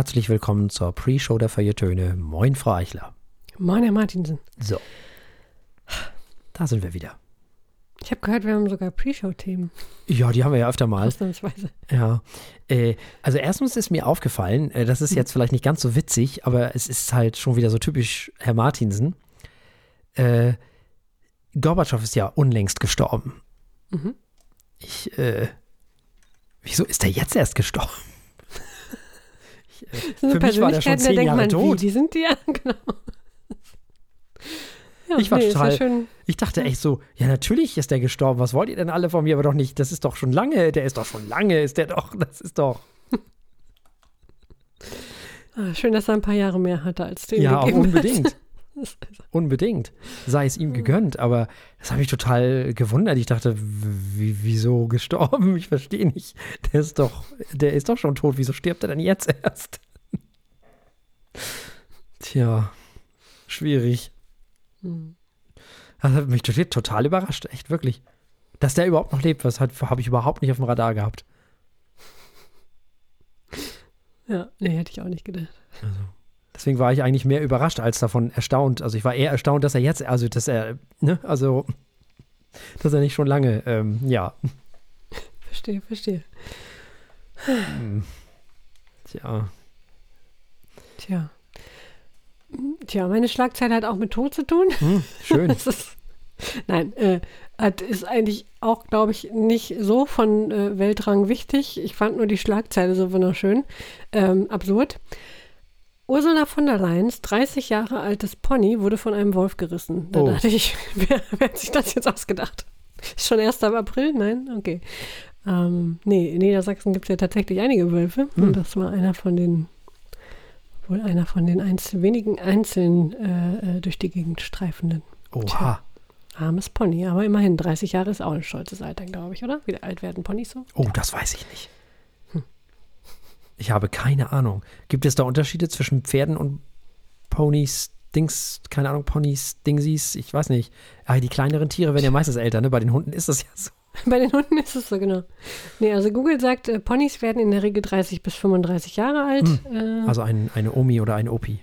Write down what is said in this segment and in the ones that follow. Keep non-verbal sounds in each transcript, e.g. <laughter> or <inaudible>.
herzlich willkommen zur Pre-Show der Feuilletöne. Moin, Frau Eichler. Moin, Herr Martinsen. So. Da sind wir wieder. Ich habe gehört, wir haben sogar Pre-Show-Themen. Ja, die haben wir ja öfter mal. Ausnahmsweise. Ja. Äh, also erstens ist mir aufgefallen, äh, das ist jetzt vielleicht nicht ganz so witzig, aber es ist halt schon wieder so typisch Herr Martinsen. Äh, Gorbatschow ist ja unlängst gestorben. Mhm. Ich, äh, wieso ist er jetzt erst gestorben? Ich, äh, Das sind für mich war der schon Persönlichkeiten, da zehn denkt Jahre man, tot. Wie, die sind die <laughs> ja, genau. Ja, Ich war nee, total-. Ich dachte echt so, ja, natürlich ist der gestorben. Was wollt ihr denn alle von mir? Aber doch nicht, das ist doch schon lange, der ist doch schon lange, ist der doch, das ist doch. Ah, schön, dass er ein paar Jahre mehr hatte als ihm Ja, auch unbedingt. <laughs> Unbedingt. Sei es ihm gegönnt, aber das habe ich total gewundert. Ich dachte, wieso gestorben? Ich verstehe nicht. Der ist doch, der ist doch schon tot. Wieso stirbt er denn jetzt erst? Tja, schwierig. Das hat mich total, überrascht, echt wirklich. Dass der überhaupt noch lebt, was habe ich überhaupt nicht auf dem Radar gehabt. Ja, nee, hätte ich auch nicht gedacht. Deswegen war ich eigentlich mehr überrascht als davon erstaunt. Also ich war eher erstaunt, dass er jetzt, also dass er, ne, also dass er nicht schon lange, ähm, ja, <laughs> Verstehe, verstehe. hm, tja, Tja. Tja, meine Schlagzeile hat auch mit Tod zu tun. hm, schön. <laughs> Ist, nein, äh, hat, ist eigentlich auch, glaube ich, nicht so von äh, Weltrang wichtig. Ich fand nur die Schlagzeile so wunderschön. Ähm, absurd. Ursula von der Leyen's 30 Jahre altes Pony wurde von einem Wolf gerissen. Da Oh. dachte ich, <laughs> wer, wer hat sich das jetzt ausgedacht? Ist schon 1. April? Nein? Okay. Ähm, nee, in Niedersachsen gibt es ja tatsächlich einige Wölfe. Hm. Und das war einer von den, wohl einer von den einzel wenigen einzeln äh, äh, durch die Gegend streifenden. Oha. Armes Pony, aber immerhin 30 Jahre ist auch ein stolzes Alter, glaube ich, oder? Wie alt werden Ponys so? Oh, das weiß ich nicht. Ich habe keine Ahnung. Gibt es da Unterschiede zwischen Pferden und Ponys, Dings, keine Ahnung, Ponys, Dingsies? Ich weiß nicht. Ah, die kleineren Tiere werden ja meistens älter, ne? Bei den Hunden ist das ja so. <laughs> Bei den Hunden ist es so, genau. Nee, also Google sagt, äh, Ponys werden in der Regel 30 bis 35 Jahre alt. Äh, Also ein, eine Omi oder ein Opi.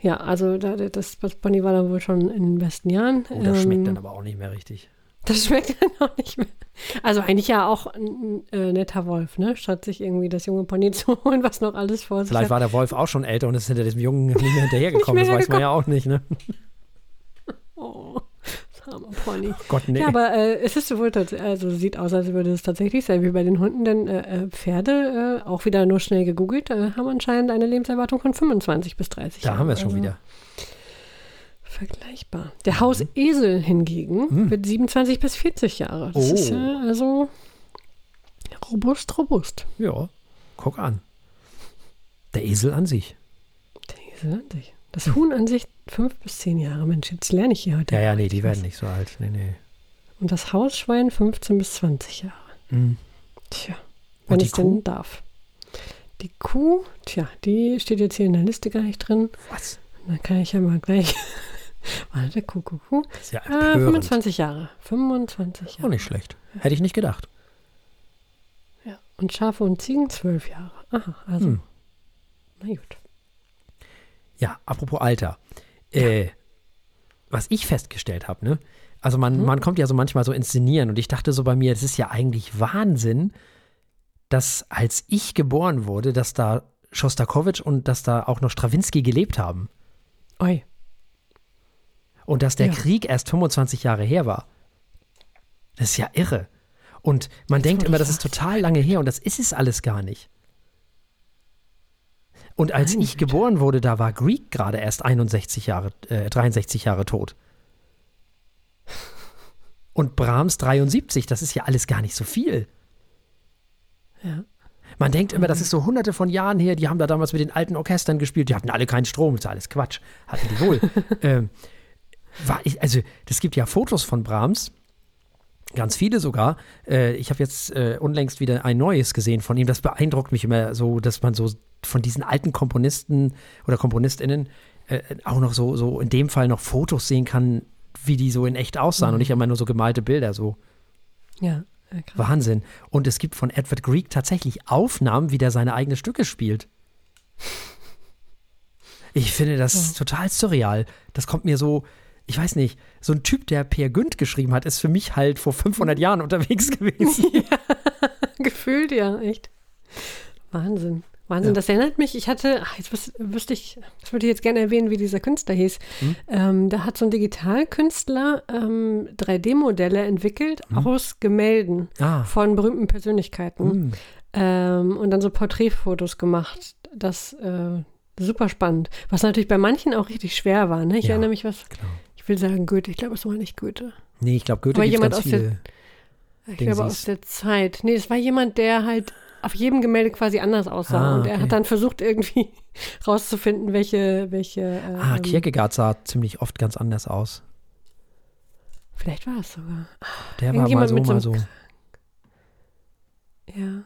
ja, also da, das, das Pony war dann wohl schon in den besten Jahren. Oh, das Ähm, schmeckt dann aber auch nicht mehr richtig. Das schmeckt dann auch nicht mehr. Also eigentlich ja auch ein äh, netter Wolf, ne? Statt sich irgendwie das junge Pony <laughs> zu holen, was noch alles vor sich Vielleicht hat. war der Wolf auch schon älter und ist hinter diesem Jungen nicht mehr hinterhergekommen. <laughs> Das weiß man ja auch nicht, ne? <laughs> Oh, das arme Pony. Gott, nee. Ja, aber äh, es ist wohl tatsächlich, also sieht aus, als würde es tatsächlich sein wie bei den Hunden, denn äh, äh, Pferde, äh, auch wieder nur schnell gegoogelt, äh, haben anscheinend eine Lebenserwartung von 25 bis 30 da Jahren. haben wir es schon Also wieder. Vergleichbar. Der Hausesel hingegen Hm. wird 27 bis 40 Jahre. Das Oh. ist ja also robust, robust. Ja, guck an. Der Esel an sich. Der Esel an sich. Das Huhn an sich 5 bis 10 Jahre. Mensch, jetzt lerne ich hier heute. Ja, ja, nee, die werden nicht so alt. Nee, nee. Und das Hausschwein 15 bis 20 Jahre. Hm. Tja, wenn es denn darf. Die Kuh, tja, die steht jetzt hier in der Liste gar nicht drin. Was? Dann kann ich ja mal gleich. Warte. Das ist ja Ah, empörend. 25 Jahre. 25 Auch Jahre. nicht schlecht. Hätte ich nicht gedacht. Ja. Und Schafe und Ziegen 12 Jahre. Aha, also. Hm. Na gut. Ja, apropos Alter. Äh, was ich festgestellt habe, ne? Also man, Mhm. man kommt ja so manchmal so inszenieren und ich dachte so bei mir, es ist ja eigentlich Wahnsinn, dass als ich geboren wurde, dass da Schostakowitsch und dass da auch noch Strawinski gelebt haben. Oi. Und dass der Ja. Krieg erst 25 Jahre her war. Das ist ja irre. Und man denkt immer, das ist total lange her und das ist es alles gar nicht. Und als Meine ich Güte. geboren wurde, da war Greek gerade erst 61 Jahre, äh, 63 Jahre tot. Und Brahms 73, das ist ja alles gar nicht so viel. Ja. Man denkt immer, das ist so hunderte von Jahren her, die haben da damals mit den alten Orchestern gespielt, die hatten alle keinen Strom, das ist alles Quatsch, hatten die wohl. <laughs> ähm, war ich, also, das gibt ja Fotos von Brahms, ganz viele sogar. Äh, ich habe jetzt äh, unlängst wieder ein neues gesehen von ihm, das beeindruckt mich immer so, dass man so von diesen alten Komponisten oder KomponistInnen äh, auch noch so, so in dem Fall noch Fotos sehen kann, wie die so in echt aussahen und nicht immer nur so gemalte Bilder so. Ja. ja krass. Wahnsinn. Und es gibt von Edward Grieg tatsächlich Aufnahmen, wie der seine eigenen Stücke spielt. Ich finde das total surreal. Das kommt mir so, ich weiß nicht, so ein Typ, der Per Günd geschrieben hat, ist für mich halt vor 500 Jahren unterwegs <laughs> gewesen. Gefühlt ja, echt. Wahnsinn. Wahnsinn, Ja. das erinnert mich, ich hatte, ach, jetzt wüs- wüsste ich, das würde ich jetzt gerne erwähnen, wie dieser Künstler hieß. Hm? Ähm, da hat so ein Digitalkünstler ähm, 3D-Modelle entwickelt aus Gemälden Hm? Ah. von berühmten Persönlichkeiten Hm. ähm, und dann so Porträtfotos gemacht. Das äh, super spannend. Was natürlich bei manchen auch richtig schwer war. Ne? Ich Ja, erinnere mich, was, Klar. Ich will sagen Goethe, ich glaube, es war nicht Goethe. Nee, ich glaube, Goethe gibt jemand ganz aus der- viele. Ich Ding glaube aus der Zeit. Nee, es war jemand, der halt auf jedem Gemälde quasi anders aussah. Ah, Und er okay. hat dann versucht, irgendwie <laughs> rauszufinden, welche, welche. Ah, ähm, Kierkegaard sah ziemlich oft ganz anders aus. Vielleicht war es sogar. Der war mal so, mal so. Ja.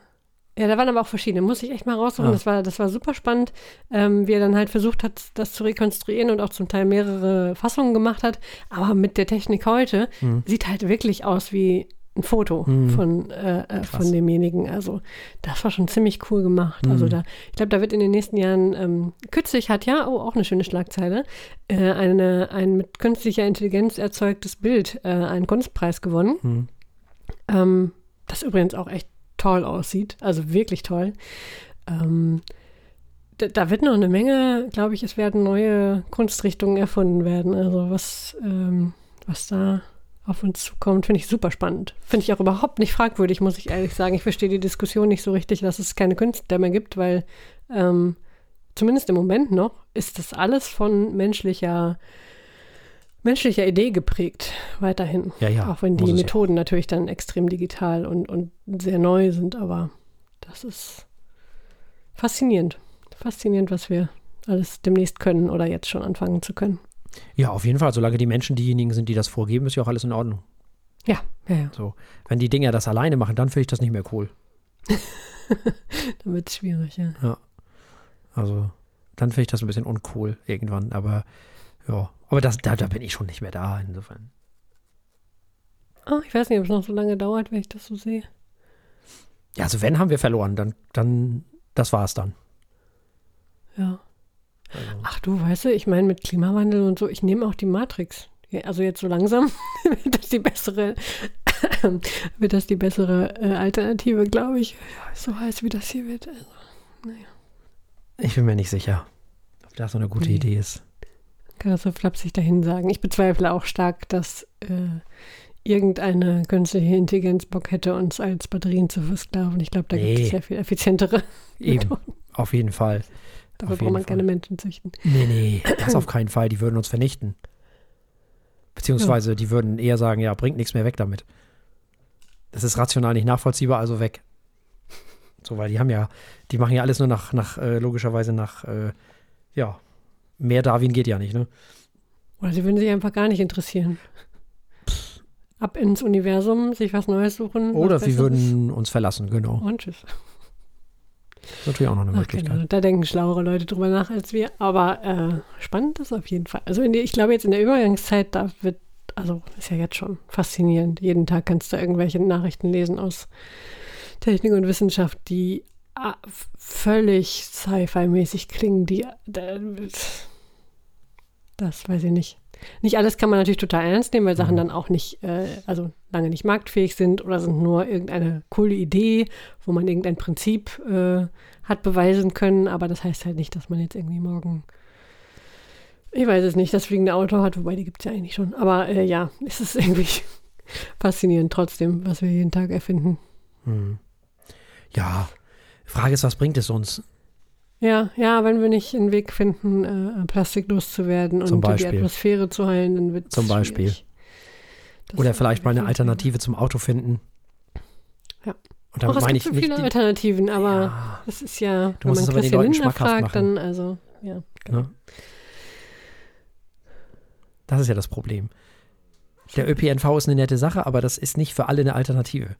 Ja, da waren aber auch verschiedene. Muss ich echt mal raussuchen. Ah. Das, war, das war super spannend, ähm, wie er dann halt versucht hat, das zu rekonstruieren und auch zum Teil mehrere Fassungen gemacht hat. Aber mit der Technik heute Hm. sieht halt wirklich aus wie ein Foto Hm. von, äh, äh, von demjenigen. Also das war schon ziemlich cool gemacht. Also Hm. da, ich glaube, da wird in den nächsten Jahren, ähm, kürzlich hat ja, oh, auch eine schöne Schlagzeile, äh, eine, ein mit künstlicher Intelligenz erzeugtes Bild, äh, einen Kunstpreis gewonnen. Hm. Ähm, das übrigens auch echt toll aussieht, also wirklich toll. Ähm, da, da wird noch eine Menge, glaube ich, es werden neue Kunstrichtungen erfunden werden. Also was, ähm, was da auf uns zukommt, finde ich super spannend. Finde ich auch überhaupt nicht fragwürdig, muss ich ehrlich sagen. Ich verstehe die Diskussion nicht so richtig, dass es keine Künstler mehr gibt, weil ähm, zumindest im Moment noch ist das alles von menschlicher menschlicher Idee geprägt, weiterhin. Ja, ja. Auch wenn die es ja Methoden natürlich dann extrem digital und, und sehr neu sind, aber das ist faszinierend. Faszinierend, was wir alles demnächst können oder jetzt schon anfangen zu können. Ja, auf jeden Fall. Solange die Menschen diejenigen sind, die das vorgeben, ist ja auch alles in Ordnung. Ja, ja, ja. So. Wenn die Dinger das alleine machen, dann finde ich das nicht mehr cool. <laughs> Dann wird es schwierig, ja. Also, dann finde ich das ein bisschen uncool irgendwann. Aber ja, aber das, da, da bin ich schon nicht mehr da, insofern. Ah, ich weiß nicht, ob es noch so lange dauert, wenn ich das so sehe. Ja, also wenn haben wir verloren, dann, dann, das war es dann. Ja. Also, Ach du, weißt du, ich meine mit Klimawandel und so, ich nehme auch die Matrix. Also jetzt so langsam <laughs> wird das die bessere, <coughs> wird das die bessere äh, Alternative, glaube ich. So heiß wie das hier wird. Also, ich bin mir nicht sicher, ob das so eine gute Nee. Idee ist. Kann das so flapsig dahin sagen. Ich bezweifle auch stark, dass äh, irgendeine künstliche Intelligenz Bock hätte, uns als Batterien zu versklaven. Ich glaube, da gibt Nee. es sehr viel effizientere Eben, Methoden. auf jeden Fall. Dafür braucht man Fall. keine Menschen züchten. Nee, nee, das auf keinen Fall. Die würden uns vernichten. Beziehungsweise die würden eher sagen, ja, bringt nichts mehr weg damit. Das ist rational nicht nachvollziehbar, also weg. So, weil die haben ja, die machen ja alles nur nach, nach äh, logischerweise nach, äh, ja, mehr Darwin geht ja nicht, ne? Oder sie würden sich einfach gar nicht interessieren. Ab ins Universum, sich was Neues suchen. Oder Besseres. würden uns verlassen, genau. Und tschüss. Das ist natürlich auch noch eine Ach, Möglichkeit. genau. Da denken schlauere Leute drüber nach als wir. Aber äh, spannend ist auf jeden Fall. Also der, ich glaube jetzt in der Übergangszeit, da wird, also ist ja jetzt schon faszinierend. Jeden Tag kannst du irgendwelche Nachrichten lesen aus Technik und Wissenschaft, die ah, völlig Sci-Fi-mäßig klingen. Die, das weiß ich nicht. Nicht alles kann man natürlich total ernst nehmen, weil Sachen Mhm. dann auch nicht, äh, also lange nicht marktfähig sind oder sind nur irgendeine coole Idee, wo man irgendein Prinzip äh, hat beweisen können. Aber das heißt halt nicht, dass man jetzt irgendwie morgen, ich weiß es nicht, das fliegende Auto hat, wobei die gibt es ja eigentlich schon. Aber äh, ja, es ist irgendwie <laughs> faszinierend trotzdem, was wir jeden Tag erfinden. Hm. Ja, Frage ist, was bringt es uns? Ja, ja, wenn wir nicht einen Weg finden, äh, Plastik loszuwerden und die. Atmosphäre zu heilen, dann wird es Zum Beispiel. Oder vielleicht mal eine Alternative zum Auto finden. Ja. Und Auch damit es meine gibt ich so viele Alternativen, aber Ja, das ist ja, Du wenn man Christian Lindner fragt, machen. dann also, ja. ne? Das ist ja das Problem. Der ÖPNV ist eine nette Sache, aber das ist nicht für alle eine Alternative.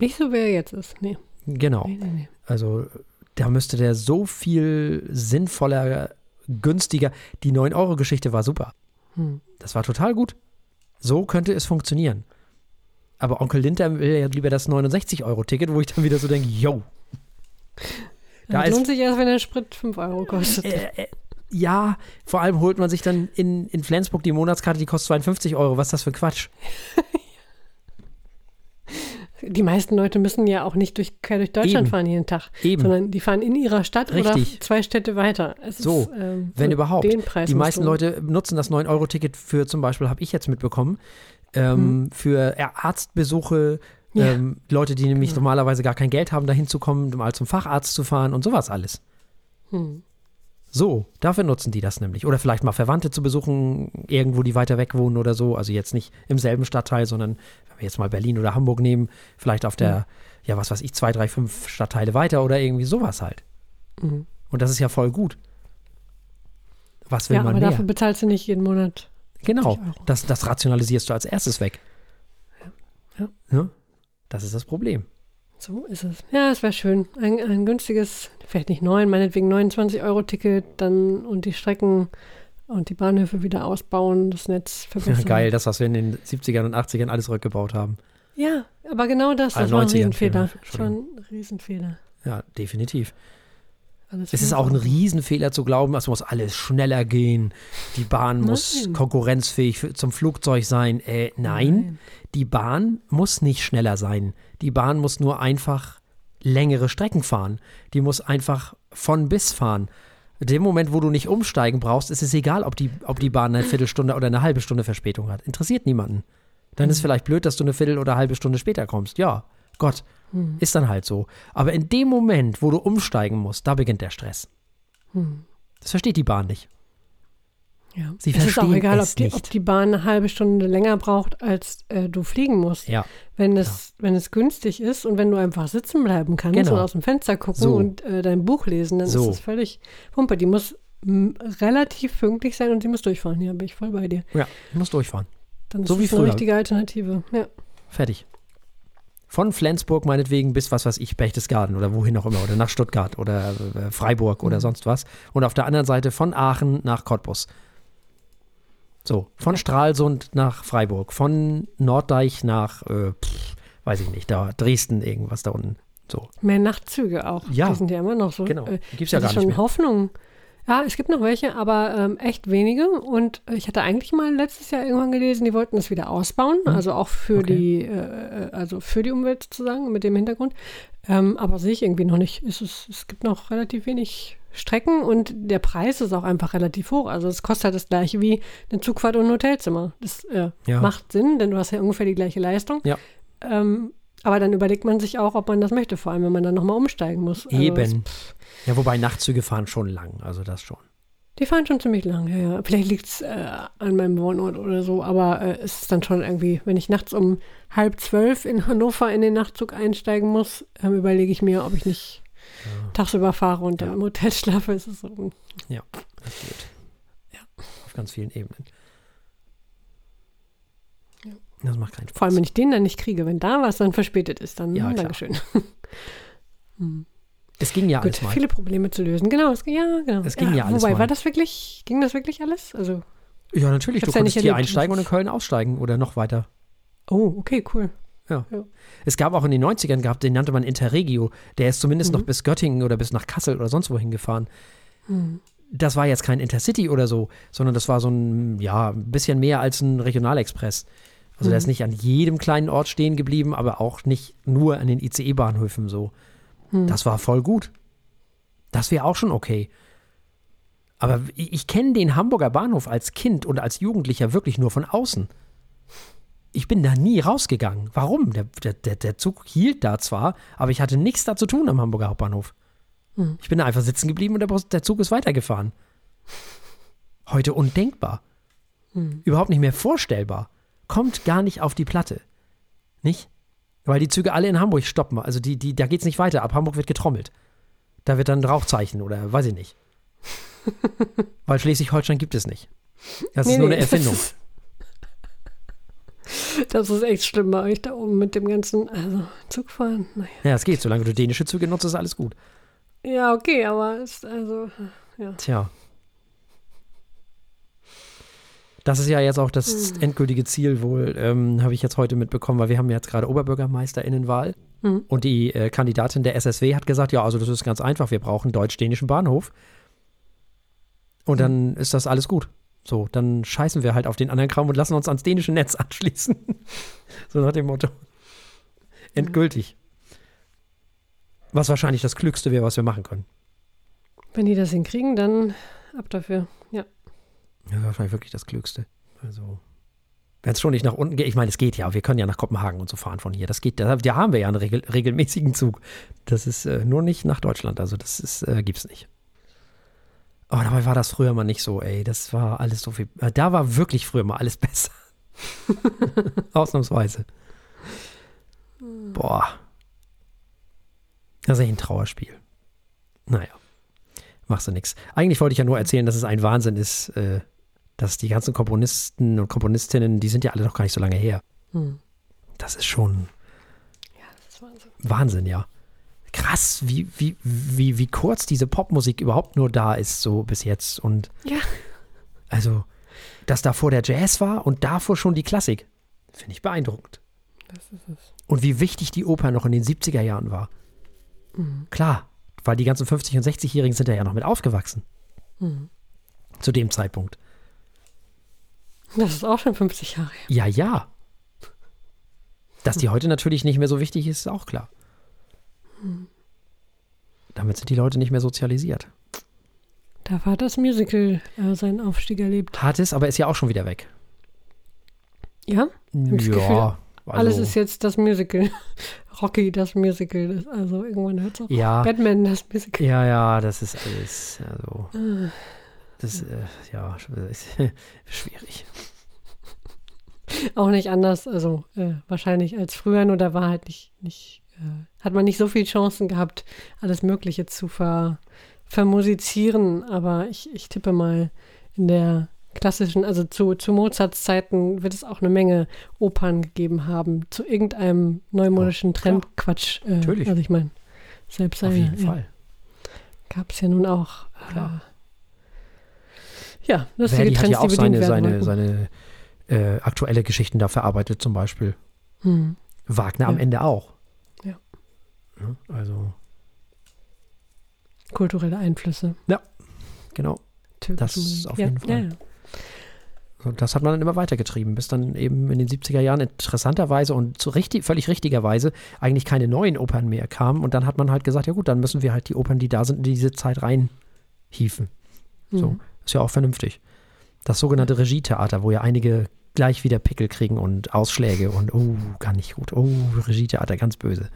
Nicht so, wer jetzt ist. Nee, Genau. nee, nee. nee. Also da müsste der so viel sinnvoller, günstiger. Die 9-Euro-Geschichte war super. Hm. Das war total gut. So könnte es funktionieren. Aber Onkel Linter will ja lieber das 69-Euro-Ticket, wo ich dann wieder so denke, yo, Da Das lohnt sich erst, wenn der Sprit 5 Euro kostet. äh, äh, ja, vor allem holt man sich dann in, in Flensburg die Monatskarte, die kostet 52 Euro. Was ist das für Quatsch? <laughs> Die meisten Leute müssen ja auch nicht durch, quer durch Deutschland Eben. fahren jeden Tag, Eben. sondern die fahren in ihrer Stadt Richtig. oder zwei Städte weiter. Es So, ist, ähm, wenn so überhaupt. Den Preis Die meisten du- Leute nutzen das 9-Euro-Ticket für zum Beispiel, habe ich jetzt mitbekommen, ähm, für Arztbesuche, Mhm. Ja. ähm, Leute, die nämlich Genau. normalerweise gar kein Geld haben, dahin zu kommen, mal zum Facharzt zu fahren und sowas alles. Hm. So, dafür nutzen die das nämlich. Oder vielleicht mal Verwandte zu besuchen, irgendwo, die weiter weg wohnen oder so. Also jetzt nicht im selben Stadtteil, sondern wenn wir jetzt mal Berlin oder Hamburg nehmen, vielleicht auf der, ja, was weiß ich, zwei, drei, fünf Stadtteile weiter oder irgendwie sowas halt. Mhm. Und das ist ja voll gut. Was will Ja, man aber mehr? dafür bezahlst du nicht jeden Monat. Genau, 50 Euro. das, das rationalisierst du als erstes weg. Ja. Ja, Das ist das Problem. So ist es. Ja, es wäre schön. Ein, ein günstiges, vielleicht nicht neun, meinetwegen 29 Euro Ticket, dann und die Strecken und die Bahnhöfe wieder ausbauen, das Netz Ja, verbessern. <laughs> geil, das, was wir in den 70ern und 80ern alles rückgebaut haben. Ja, aber genau das, das war ein 90ern, Riesenfehler. Das war ein Riesenfehler. Ja, definitiv. Alles Es ist auch ein. Riesenfehler zu glauben, es muss alles schneller gehen. Die Bahn muss Nein. konkurrenzfähig für, zum Flugzeug sein. Äh, nein, die Bahn muss nicht schneller sein. Die Bahn muss nur einfach längere Strecken fahren. Die muss einfach von bis fahren. In dem Moment, wo du nicht umsteigen brauchst, ist es egal, ob die, ob die Bahn eine Viertelstunde oder eine halbe Stunde Verspätung hat. Interessiert niemanden. Dann ist vielleicht blöd, dass du eine Viertel oder halbe Stunde später kommst. Ja, Gott, Hm. ist dann halt so. Aber in dem Moment, wo du umsteigen musst, da beginnt der Stress. Hm. Das versteht die Bahn nicht. Ja. Sie es ist auch egal, ob die, ob die Bahn eine halbe Stunde länger braucht, als äh, du fliegen musst. Ja, Wenn es, wenn es günstig ist und wenn du einfach sitzen bleiben kannst Genau. und aus dem Fenster gucken So. und äh, dein Buch lesen, dann So. ist es völlig Pumpe. Die muss relativ pünktlich sein und sie muss durchfahren. Ja, bin ich voll bei dir. ja, du musst durchfahren. Dann So ist wie es eine früher. richtige Alternative. Ja. Fertig. Von Flensburg meinetwegen bis, was weiß ich, Berchtesgaden oder wohin auch immer. Oder nach Stuttgart oder äh, Freiburg Mhm. oder sonst was. Und auf der anderen Seite von Aachen nach Cottbus. So, von Stralsund nach Freiburg. Von Norddeich nach, äh, pff, weiß ich nicht, da Dresden irgendwas da unten. So, Mehr Nachtzüge auch. Ja. Die sind ja immer noch so. genau. Äh, Gibt's ja gar nicht schon mehr. Hoffnung. Ja, es gibt noch welche, aber ähm, echt wenige. Und ich hatte eigentlich mal letztes Jahr irgendwann gelesen, die wollten das wieder ausbauen, also auch für. Okay. die, äh, also für die Umwelt sozusagen mit dem Hintergrund. Ähm, aber sehe ich irgendwie noch nicht. Es, ist, es gibt noch relativ wenig Strecken und der Preis ist auch einfach relativ hoch. Also es kostet halt das gleiche wie eine Zugfahrt und ein Hotelzimmer. Das äh, Ja. macht Sinn, denn du hast ja ungefähr die gleiche Leistung. Ja. Ähm, aber dann überlegt man sich auch, ob man das möchte, vor allem wenn man dann nochmal umsteigen muss. Also Eben. Ja, wobei Nachtzüge fahren schon lang, also das schon. Die fahren schon ziemlich lang, ja, ja. Vielleicht liegt es äh, an meinem Wohnort oder so, aber äh, es ist dann schon irgendwie, wenn ich nachts um halb zwölf in Hannover in den Nachtzug einsteigen muss, ähm, überlege ich mir, ob ich nicht tagsüber fahre und dann Ja. im Hotel schlafe. Es ist so, hm. Das geht. Ja. Auf ganz vielen Ebenen. Ja. Das macht keinen Spaß. vor allem, wenn ich den dann nicht kriege, wenn da was dann verspätet ist, dann Ja. Dankeschön. <laughs> hm. es ging ja Gut, alles mal. viele Probleme zu lösen. Genau, es, ja, genau. Es ging ja alles Wobei, mal. war das wirklich, ging das wirklich alles? Also, Ja, natürlich. Ich Du ja konntest nicht hier erlebt. einsteigen und in Köln aussteigen oder noch weiter. oh, okay, cool. Es gab auch in den 90ern, gehabt, den nannte man Interregio. Der ist zumindest Mhm. noch bis Göttingen oder bis nach Kassel oder sonst wohin gefahren. Hm. Das war jetzt kein Intercity oder so, sondern das war so ein, ja, ein bisschen mehr als ein Regionalexpress. Also der Mhm. ist nicht an jedem kleinen Ort stehen geblieben, aber auch nicht nur an den ICE-Bahnhöfen so. Hm. Das war voll gut. Das wäre auch schon okay. Aber ich, ich kenne den Hamburger Bahnhof als Kind und als Jugendlicher wirklich nur von außen. Ich bin da nie rausgegangen. Warum? Der, der, der, der Zug hielt da zwar, aber ich hatte nichts da zu tun am Hamburger Hauptbahnhof. Hm. Ich bin da einfach sitzen geblieben und der, der Zug ist weitergefahren. Heute undenkbar. Hm. Überhaupt nicht mehr vorstellbar. Kommt gar nicht auf die Platte. Nicht? Weil die Züge alle in Hamburg stoppen. Also die, die, da geht es nicht weiter. Ab Hamburg wird getrommelt. Da wird dann ein Rauchzeichen oder weiß ich nicht. <laughs> Weil Schleswig-Holstein gibt es nicht. Das ist Nee, nur nee, eine Erfindung. Das ist, ist echt schlimm bei euch da oben mit dem ganzen, also Zugfahren. Naja. Ja, es geht. Solange du dänische Züge nutzt, ist alles gut. Ja, okay, aber es, also, Tja. Das ist ja jetzt auch das Hm. endgültige Ziel wohl, ähm, habe ich jetzt heute mitbekommen, weil wir haben jetzt gerade Oberbürgermeisterinnenwahl. Mhm. Und die äh, Kandidatin der SSW hat gesagt, ja, also das ist ganz einfach, wir brauchen einen deutsch-dänischen Bahnhof. Und dann ist das alles gut. So, dann scheißen wir halt auf den anderen Kram und lassen uns ans dänische Netz <laughs> anschließen. so nach dem Motto. Endgültig. Was wahrscheinlich das Klügste wäre, was wir machen können. Wenn die das hinkriegen, dann ab dafür. Ja. Ja, wahrscheinlich wirklich das Klügste. Also, wenn es schon nicht nach unten geht, ich meine, es geht ja, wir können ja nach Kopenhagen und so fahren von hier. Das geht, da, da haben wir ja einen regel, regelmäßigen Zug. Das ist äh, nur nicht nach Deutschland, also das ist, äh, gibt's nicht. Aber dabei war das früher mal nicht so, ey. Das war alles so viel. Äh, da war wirklich früher mal alles <laughs> besser. <laughs> Ausnahmsweise. Boah. Das ist echt ein Trauerspiel. Naja. Machst du nix. Eigentlich wollte ich ja nur erzählen, dass es ein Wahnsinn ist, äh, dass die ganzen Komponisten und Komponistinnen, die sind ja alle noch gar nicht so lange her. Hm. Das ist schon Ja, das ist Wahnsinn. Wahnsinn, ja. Krass, wie, wie, wie, wie kurz diese Popmusik überhaupt nur da ist, so bis jetzt. Und Ja. also, dass davor der Jazz war und davor schon die Klassik, finde ich beeindruckend. Das ist es. Und wie wichtig die Oper noch in den 70er Jahren war. Mhm. Klar, weil die ganzen 50- und 60-Jährigen sind da ja noch mit aufgewachsen. Mhm. Zu dem Zeitpunkt. Das ist auch schon 50 Jahre her. Ja, ja. Dass die heute natürlich nicht mehr so wichtig ist, ist auch klar. Damit sind die Leute nicht mehr sozialisiert. Da war das Musical äh, seinen Aufstieg erlebt. Hat es, aber ist ja auch schon wieder weg. Ja? das Gefühl, Ja, also, Alles ist jetzt das Musical. <laughs> Rocky, das Musical. Also irgendwann hört es auf. ja, Batman, das Musical. ja, ja, das ist alles, also, Ah. Das, äh, ja, ist <laughs> schwierig. Auch nicht anders, also äh, wahrscheinlich als früher, nur da war halt nicht, nicht äh, hat man nicht so viele Chancen gehabt, alles Mögliche zu ver, vermusizieren. Aber ich, ich tippe mal, in der klassischen, also zu, zu Mozarts Zeiten wird es auch eine Menge Opern gegeben haben, zu irgendeinem neumodischen Ja. Trendquatsch. Äh, Natürlich. Also ich meine, selbst Auf jeden Fall. gab es ja nun auch. Klar. Ja, lustige Verdi hat Trends, ja auch seine, seine, seine äh, aktuelle Geschichten da verarbeitet, zum Beispiel. Hm. Wagner am Ja. Ende auch. Ja. Ja, Also, Kulturelle Einflüsse. genau. Türkische Das Musik. auf ja, jeden Fall. Ja, ja. So, das hat man dann immer weitergetrieben, bis dann eben in den 70er Jahren interessanterweise und zu richtig, völlig richtigerweise eigentlich keine neuen Opern mehr kamen. Und dann hat man halt gesagt, ja gut, dann müssen wir halt die Opern, die da sind, in diese Zeit reinhieven. So, Mhm. Ist ja auch vernünftig. Das sogenannte Regietheater, wo ja einige gleich wieder Pickel kriegen und Ausschläge und oh, gar nicht gut. Oh, Regietheater, ganz böse.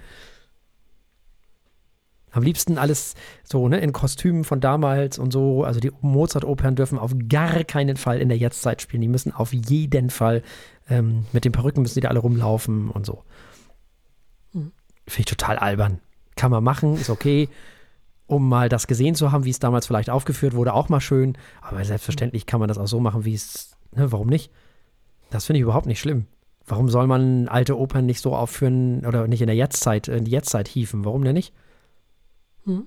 Am liebsten alles so, ne, in Kostümen von damals und so. Also die Mozart-Opern dürfen auf gar keinen Fall in der Jetztzeit spielen. Die müssen auf jeden Fall, ähm, mit den Perücken müssen die da alle rumlaufen und so. Mhm. Finde ich total albern. Kann man machen, ist okay, um mal das gesehen zu haben, wie es damals vielleicht aufgeführt wurde, auch mal schön. Aber selbstverständlich kann man das auch so machen, wie es, ne, warum nicht? Das finde ich überhaupt nicht schlimm. Warum soll man alte Opern nicht so aufführen oder nicht in der Jetztzeit, in die Jetztzeit hieven? Warum denn nicht? Hm.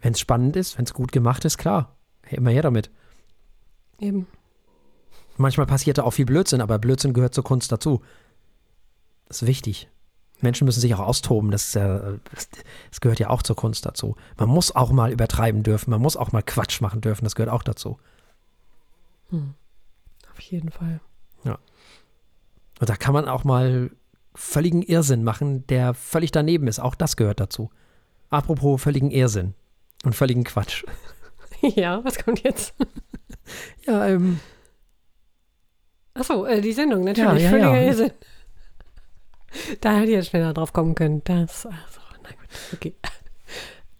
Wenn es spannend ist, wenn es gut gemacht ist, klar. Immer her damit. Eben. Manchmal passiert da auch viel Blödsinn, aber Blödsinn gehört zur Kunst dazu. Das ist wichtig. Menschen müssen sich auch austoben. Das, ist ja, das, das gehört ja auch zur Kunst dazu. Man muss auch mal übertreiben dürfen. Man muss auch mal Quatsch machen dürfen. Das gehört auch dazu. Hm. Auf jeden Fall. Und da kann man auch mal völligen Irrsinn machen, der völlig daneben ist. Auch das gehört dazu. Apropos völligen Irrsinn und völligen Quatsch. <laughs> ja, was kommt jetzt? Ja, ähm, Achso, äh, die Sendung, natürlich. Ja, ja, Völliger ja. Irrsinn. Da hätte ich jetzt schneller drauf kommen können. Das, also, na gut, okay.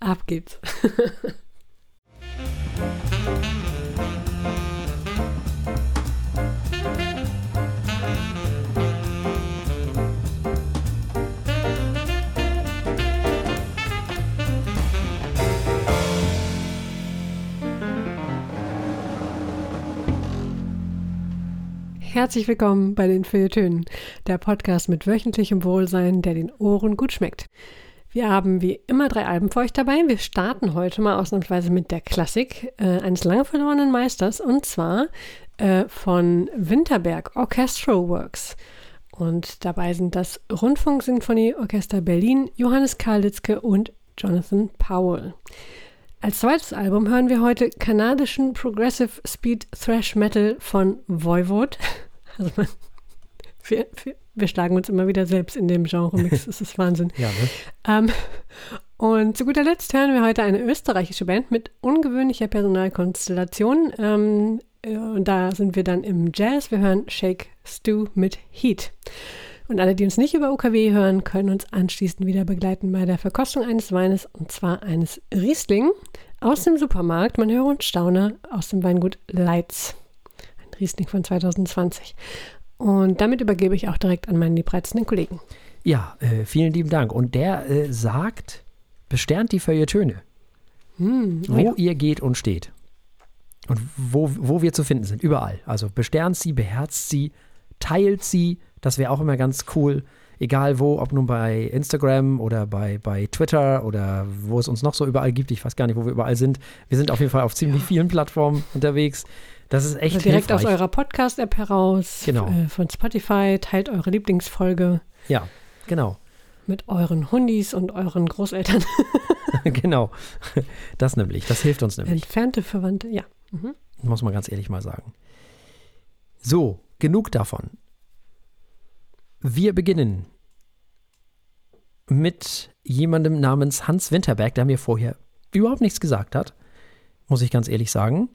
Ab geht's. <laughs> Herzlich willkommen bei den Feuilletönen, der Podcast mit wöchentlichem Wohlsein, der den Ohren gut schmeckt. Wir haben wie immer drei Alben für euch dabei. Wir starten heute mal ausnahmsweise mit der Klassik äh, eines lange verlorenen Meisters und zwar äh, von Winterberg Orchestral Works. Und dabei sind das Rundfunksinfonieorchester Berlin, Johannes Karlitzke und Jonathan Powell. Als zweites Album hören wir heute kanadischen Progressive Speed Thrash Metal von Voivod. <laughs> Also man, wir, wir, wir, schlagen uns immer wieder selbst in dem Genre-Mix. Das ist Wahnsinn. <laughs> ja, ne? ähm, und zu guter Letzt hören wir heute eine österreichische Band mit ungewöhnlicher Personalkonstellation. Ähm, äh, und da sind wir dann im Jazz. Wir hören Shake Stew mit Heat. Und alle, die uns nicht über UKW hören, können uns anschließend wieder begleiten bei der Verkostung eines Weines und zwar eines Riesling aus dem Supermarkt. Man höre und staune aus dem Weingut Leitz. Ein Riesling von 2020. Und damit übergebe ich auch direkt an meinen liebreizenden Kollegen. Ja, äh, vielen lieben Dank. Und der äh, sagt, besternt die Feuilletöne, hm, wo ja. ihr geht und steht. Und wo, wo wir zu finden sind, überall. Also besternt sie, beherzt sie, teilt sie, das wäre auch immer ganz cool. Egal wo, ob nun bei Instagram oder bei, bei Twitter oder wo es uns noch so überall gibt. Ich weiß gar nicht, wo wir überall sind. Wir sind auf jeden Fall auf ziemlich vielen Plattformen unterwegs. Das ist echt also Direkt hilfreich. aus eurer Podcast-App heraus. Genau. Äh, von Spotify. Teilt eure Lieblingsfolge. Ja, genau. Mit euren Hundis und euren Großeltern. <laughs> <laughs> genau. Das nämlich. Das hilft uns nämlich. Entfernte Verwandte, ja. Mhm. Muss man ganz ehrlich mal sagen. So, genug davon. Wir beginnen mit jemandem namens Hans Winterberg, der mir vorher überhaupt nichts gesagt hat, muss ich ganz ehrlich sagen.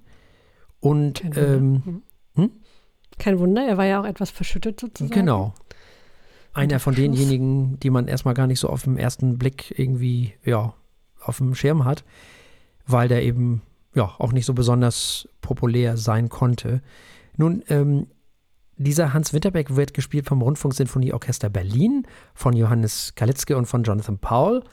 Und Kein Wunder, ähm, mhm. hm? Kein Wunder er war ja auch etwas verschüttet sozusagen. Genau. Einer von denjenigen, die man erstmal gar nicht so auf den ersten Blick irgendwie, ja, auf dem Schirm hat, weil der eben, ja, auch nicht so besonders populär sein konnte. Nun, ähm, dieser Hans Winterbeck wird gespielt vom Rundfunksinfonieorchester Berlin, von Johannes Kalitzke und von Jonathan Paul.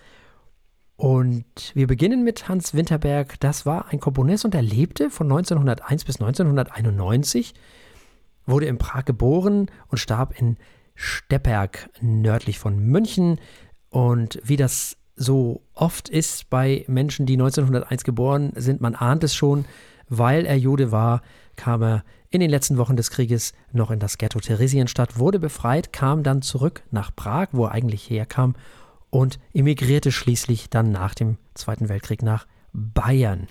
Und wir beginnen mit Hans Winterberg. Das war ein Komponist und er lebte von 1901 bis 1991, wurde in Prag geboren und starb in Stepperg nördlich von München. Und wie das so oft ist bei Menschen, die 1901 geboren sind, man ahnt es schon, weil er Jude war, kam er in den letzten Wochen des Krieges noch in das Ghetto Theresienstadt, wurde befreit, kam dann zurück nach Prag, wo er eigentlich herkam, und emigrierte schließlich dann nach dem Zweiten Weltkrieg nach Bayern.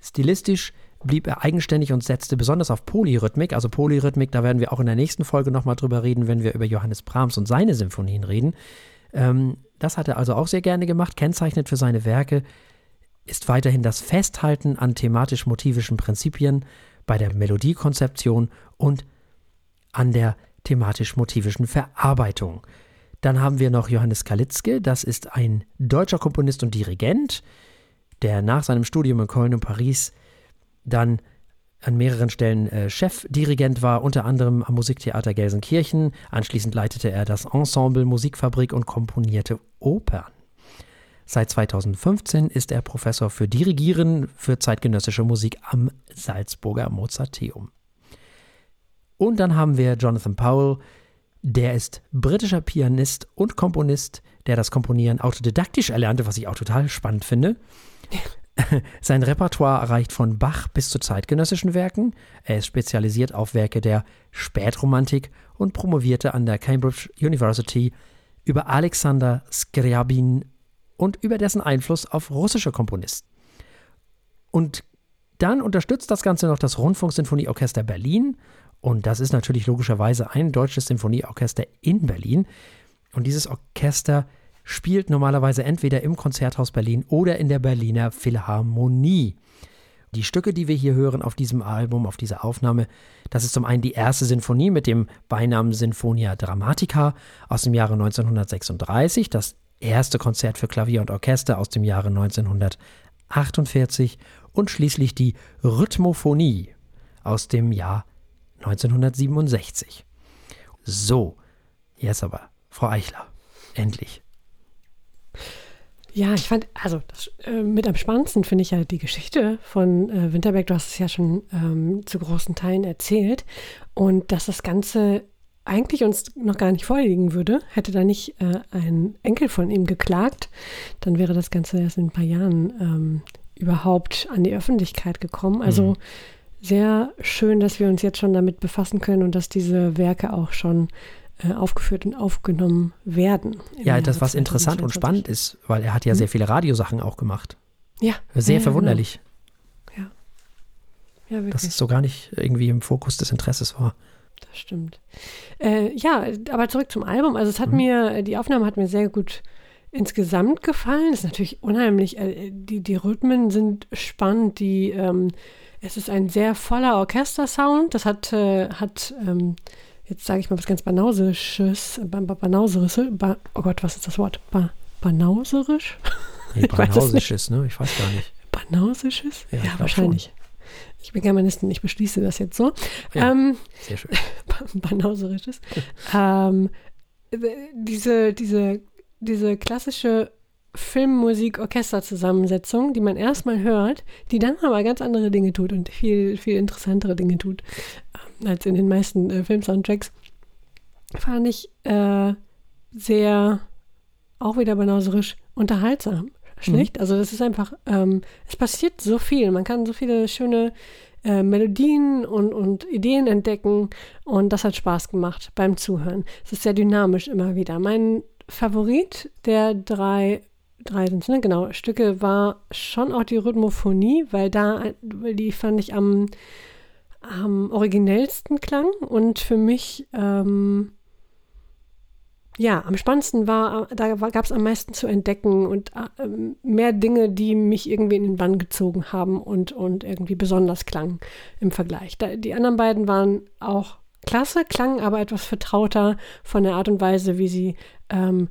Stilistisch blieb er eigenständig und setzte besonders auf Polyrhythmik. Also Polyrhythmik, da werden wir auch in der nächsten Folge nochmal drüber reden, wenn wir über Johannes Brahms und seine Symphonien reden. Ähm, das hat er also auch sehr gerne gemacht, kennzeichnet für seine Werke ist weiterhin das Festhalten an thematisch-motivischen Prinzipien bei der Melodiekonzeption und an der thematisch-motivischen Verarbeitung. Dann haben wir noch Johannes Kalitzke, das ist ein deutscher Komponist und Dirigent, der nach seinem Studium in Köln und Paris dann an mehreren Stellen äh, Chefdirigent war, unter anderem am Musiktheater Gelsenkirchen. Anschließend leitete er das Ensemble Musikfabrik und komponierte Opern. Seit 2015 ist er Professor für Dirigieren für zeitgenössische Musik am Salzburger Mozarteum. Und dann haben wir Jonathan Powell, der ist britischer Pianist und Komponist, der das Komponieren autodidaktisch erlernte, was ich auch total spannend finde. <laughs> Sein Repertoire reicht von Bach bis zu zeitgenössischen Werken. Er ist spezialisiert auf Werke der Spätromantik und promovierte an der Cambridge University über Alexander Scriabin und über dessen Einfluss auf russische Komponisten. Und dann unterstützt das Ganze noch das Rundfunksinfonieorchester Berlin. Und das ist natürlich logischerweise ein deutsches Sinfonieorchester in Berlin. Und dieses Orchester spielt normalerweise entweder im Konzerthaus Berlin oder in der Berliner Philharmonie. Die Stücke, die wir hier hören auf diesem Album, auf dieser Aufnahme, das ist zum einen die erste Sinfonie mit dem Beinamen Sinfonia Dramatica aus dem Jahre 1936, das erste Konzert für Klavier und Orchester aus dem Jahre 1948 und schließlich die Rhythmophonie aus dem Jahr 1967. So, jetzt aber, Frau Eichler, endlich. Ja, ich fand, also das, äh, mit am spannendsten finde ich ja die Geschichte von äh, Winterberg. Du hast es ja schon ähm, zu großen Teilen erzählt. Und dass das Ganze eigentlich uns noch gar nicht vorliegen würde, hätte da nicht äh, ein Enkel von ihm geklagt, dann wäre das Ganze erst in ein paar Jahren ähm, überhaupt an die Öffentlichkeit gekommen. Also mhm. sehr schön, dass wir uns jetzt schon damit befassen können und dass diese Werke auch schon äh, aufgeführt und aufgenommen werden. Ja, das, was interessant und spannend ist, weil er hat ja mhm. sehr viele Radiosachen auch gemacht. Ja. Sehr ja, verwunderlich. Genau. Ja. Ja, wirklich. Dass es so gar nicht irgendwie im Fokus des Interesses war. Das stimmt. Äh, ja, aber zurück zum Album. Also es hat mhm. mir, die Aufnahme hat mir sehr gut insgesamt gefallen. Es ist natürlich unheimlich, äh, die, die Rhythmen sind spannend, die, ähm, es ist ein sehr voller Orchestersound. Das hat, äh, hat ähm, jetzt sage ich mal was ganz Banausisches, Banauserisches, ba, oh Gott, was ist das Wort? Ba, Banauserisch? Nee, <laughs> Banausisches, ne? Ich weiß gar nicht. Banausisches? Ja, ja wahrscheinlich. Ich bin Germanistin, ich beschließe das jetzt so. Ja, ähm, sehr schön. <laughs> Banauserisches. ähm, diese, diese diese klassische Filmmusik-Orchester-Zusammensetzung, die man erstmal hört, die dann aber ganz andere Dinge tut und viel, viel interessantere Dinge tut äh, als in den meisten äh, Film-Soundtracks, fand ich äh, sehr, auch wieder benauserisch, unterhaltsam. Schlicht. Mhm. Also das ist einfach, ähm, es passiert so viel. Man kann so viele schöne äh, Melodien und, und Ideen entdecken und das hat Spaß gemacht beim Zuhören. Es ist sehr dynamisch immer wieder. Mein Favorit der drei, drei sind ne? genau, Stücke war schon auch die Rhythmophonie, weil da, die fand ich am, am originellsten klang und für mich ähm, ja, am spannendsten war, da gab es am meisten zu entdecken und äh, mehr Dinge, die mich irgendwie in den Bann gezogen haben und, und irgendwie besonders klangen im Vergleich. Da, die anderen beiden waren auch klasse, klangen aber etwas vertrauter von der Art und Weise, wie sie ähm,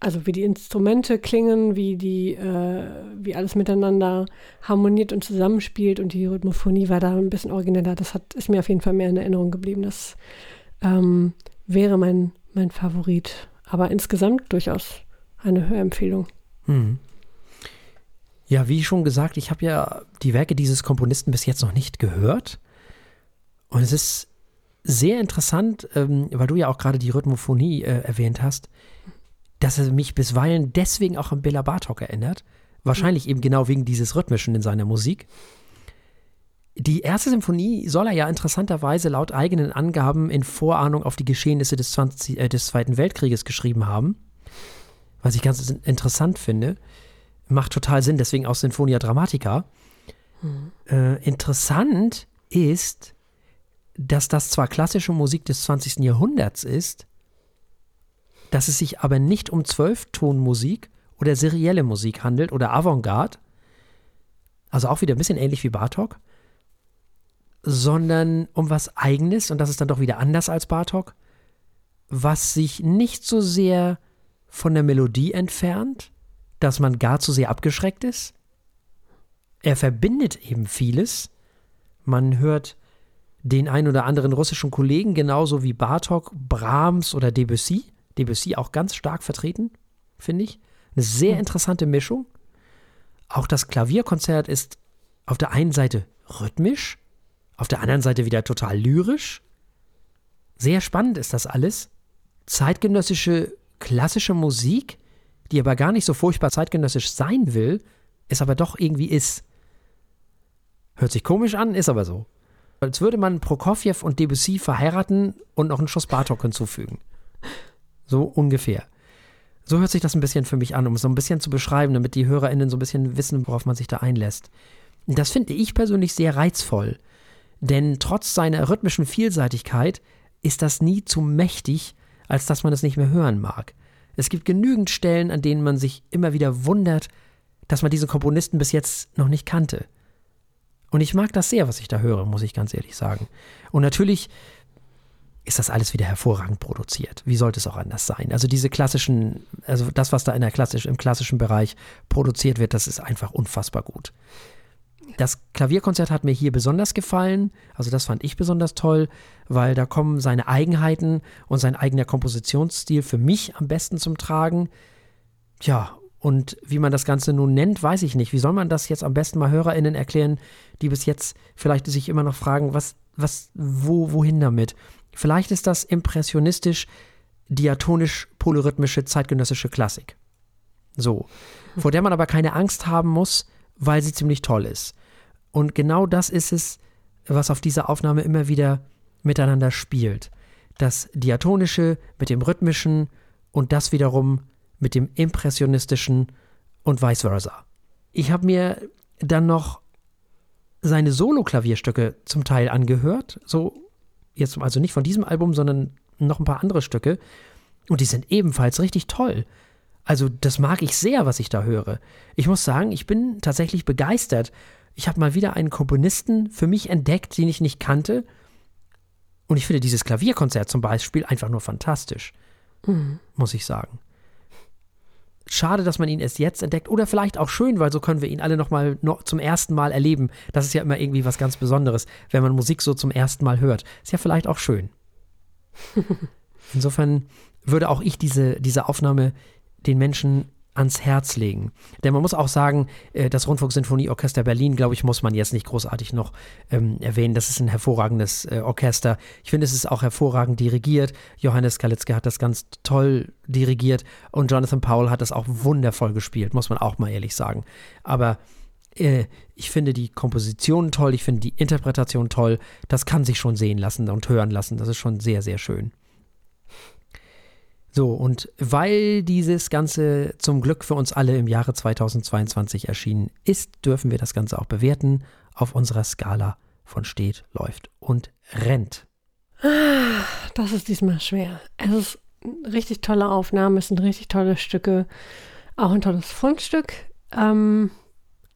also wie die Instrumente klingen, wie die, äh, wie alles miteinander harmoniert und zusammenspielt und die Rhythmophonie war da ein bisschen origineller. Das hat, ist mir auf jeden Fall mehr in Erinnerung geblieben. Das ähm, wäre mein, mein Favorit. Aber insgesamt durchaus eine Hörempfehlung. Hm. Ja, wie schon gesagt, ich habe ja die Werke dieses Komponisten bis jetzt noch nicht gehört. Und es ist sehr interessant, ähm, weil du ja auch gerade die Rhythmophonie äh, erwähnt hast dass er mich bisweilen deswegen auch an Bela Bartok erinnert. Wahrscheinlich mhm. eben genau wegen dieses Rhythmischen in seiner Musik. Die erste Symphonie soll er ja interessanterweise laut eigenen Angaben in Vorahnung auf die Geschehnisse des, 20, äh, des Zweiten Weltkrieges geschrieben haben. Was ich ganz interessant finde. Macht total Sinn, deswegen auch Sinfonia Dramatica. Mhm. Äh, interessant ist, dass das zwar klassische Musik des 20. Jahrhunderts ist, dass es sich aber nicht um Zwölftonmusik oder serielle Musik handelt oder Avantgarde, also auch wieder ein bisschen ähnlich wie Bartok, sondern um was Eigenes, und das ist dann doch wieder anders als Bartok, was sich nicht so sehr von der Melodie entfernt, dass man gar zu sehr abgeschreckt ist. Er verbindet eben vieles. Man hört den ein oder anderen russischen Kollegen genauso wie Bartok, Brahms oder Debussy. Debussy auch ganz stark vertreten, finde ich. Eine sehr hm. interessante Mischung. Auch das Klavierkonzert ist auf der einen Seite rhythmisch, auf der anderen Seite wieder total lyrisch. Sehr spannend ist das alles. Zeitgenössische klassische Musik, die aber gar nicht so furchtbar zeitgenössisch sein will, es aber doch irgendwie ist. Hört sich komisch an, ist aber so. Als würde man Prokofjew und Debussy verheiraten und noch einen Schuss Bartok hinzufügen. So ungefähr. So hört sich das ein bisschen für mich an, um es so ein bisschen zu beschreiben, damit die HörerInnen so ein bisschen wissen, worauf man sich da einlässt. Das finde ich persönlich sehr reizvoll. Denn trotz seiner rhythmischen Vielseitigkeit ist das nie zu mächtig, als dass man es nicht mehr hören mag. Es gibt genügend Stellen, an denen man sich immer wieder wundert, dass man diesen Komponisten bis jetzt noch nicht kannte. Und ich mag das sehr, was ich da höre, muss ich ganz ehrlich sagen. Und natürlich ist das alles wieder hervorragend produziert. Wie sollte es auch anders sein? Also diese klassischen, also das, was da in der klassisch, im klassischen Bereich produziert wird, das ist einfach unfassbar gut. Das Klavierkonzert hat mir hier besonders gefallen, also das fand ich besonders toll, weil da kommen seine Eigenheiten und sein eigener Kompositionsstil für mich am besten zum Tragen. Ja, und wie man das Ganze nun nennt, weiß ich nicht. Wie soll man das jetzt am besten mal HörerInnen erklären, die bis jetzt vielleicht sich immer noch fragen, was, was, wo, wohin damit? Vielleicht ist das impressionistisch, diatonisch, polyrhythmische, zeitgenössische Klassik. So. Vor der man aber keine Angst haben muss, weil sie ziemlich toll ist. Und genau das ist es, was auf dieser Aufnahme immer wieder miteinander spielt. das Diatonische mit dem Rhythmischen und das wiederum mit dem Impressionistischen und vice versa. Ich habe mir dann noch seine Solo-Klavierstücke zum Teil angehört, so jetzt also nicht von diesem Album, sondern noch ein paar andere Stücke und die sind ebenfalls richtig toll. Also das mag ich sehr, was ich da höre. Ich muss sagen, ich bin tatsächlich begeistert. Ich habe mal wieder einen Komponisten für mich entdeckt, den ich nicht kannte und ich finde dieses Klavierkonzert zum Beispiel einfach nur fantastisch, mhm. muss ich sagen. Schade, dass man ihn erst jetzt entdeckt oder vielleicht auch schön, weil so können wir ihn alle noch mal noch zum ersten Mal erleben. Das ist ja immer irgendwie was ganz Besonderes, wenn man Musik so zum ersten Mal hört. Ist ja vielleicht auch schön. <laughs> Insofern würde auch ich diese, diese Aufnahme den Menschen ans Herz legen. Denn man muss auch sagen, äh, das Rundfunksinfonieorchester Berlin, glaube ich, muss man jetzt nicht großartig noch ähm, erwähnen. Das ist ein hervorragendes äh, Orchester. Ich finde, es ist auch hervorragend dirigiert. Johannes Kalitzke hat das ganz toll dirigiert und Jonathan Powell hat das auch wundervoll gespielt, muss man auch mal ehrlich sagen. Aber äh, ich finde die Komposition toll, ich finde die Interpretation toll. Das kann sich schon sehen lassen und hören lassen. Das ist schon sehr, sehr schön. So, und weil dieses Ganze zum Glück für uns alle im Jahre 2022 erschienen ist, dürfen wir das Ganze auch bewerten auf unserer Skala von steht, läuft und rennt. Das ist diesmal schwer. Es ist eine richtig tolle Aufnahme, es sind richtig tolle Stücke, auch ein tolles Fundstück. Ähm,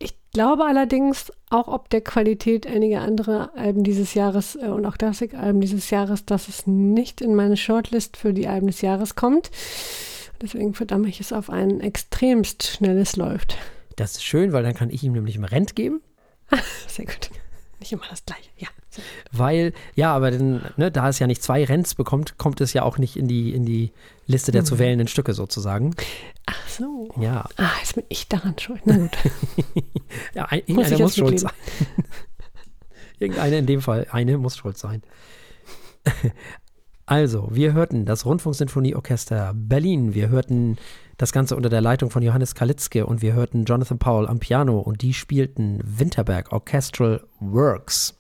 ich glaube allerdings, auch ob der Qualität einiger anderer Alben dieses Jahres äh, und auch Klassik-Alben dieses Jahres, dass es nicht in meine Shortlist für die Alben des Jahres kommt. Deswegen verdamme ich es auf ein extremst schnelles Läuft. Das ist schön, weil dann kann ich ihm nämlich im Rent geben. Sehr gut. Nicht immer das Gleiche, ja. Weil, ja, aber denn, ne, da es ja nicht zwei Rents bekommt, kommt es ja auch nicht in die, in die Liste der mhm. zu wählenden Stücke sozusagen. Ach so. Ja. Ah, jetzt bin ich daran schuld. Na gut. <laughs> ja, ein, irgendeiner muss, muss schuld sein. <laughs> Irgendeine in dem Fall, eine muss schuld sein. <laughs> Also, wir hörten das Rundfunksinfonieorchester Berlin. Wir hörten das Ganze unter der Leitung von Johannes Kalitzke und wir hörten Jonathan Powell am Piano und die spielten Winterberg Orchestral Works,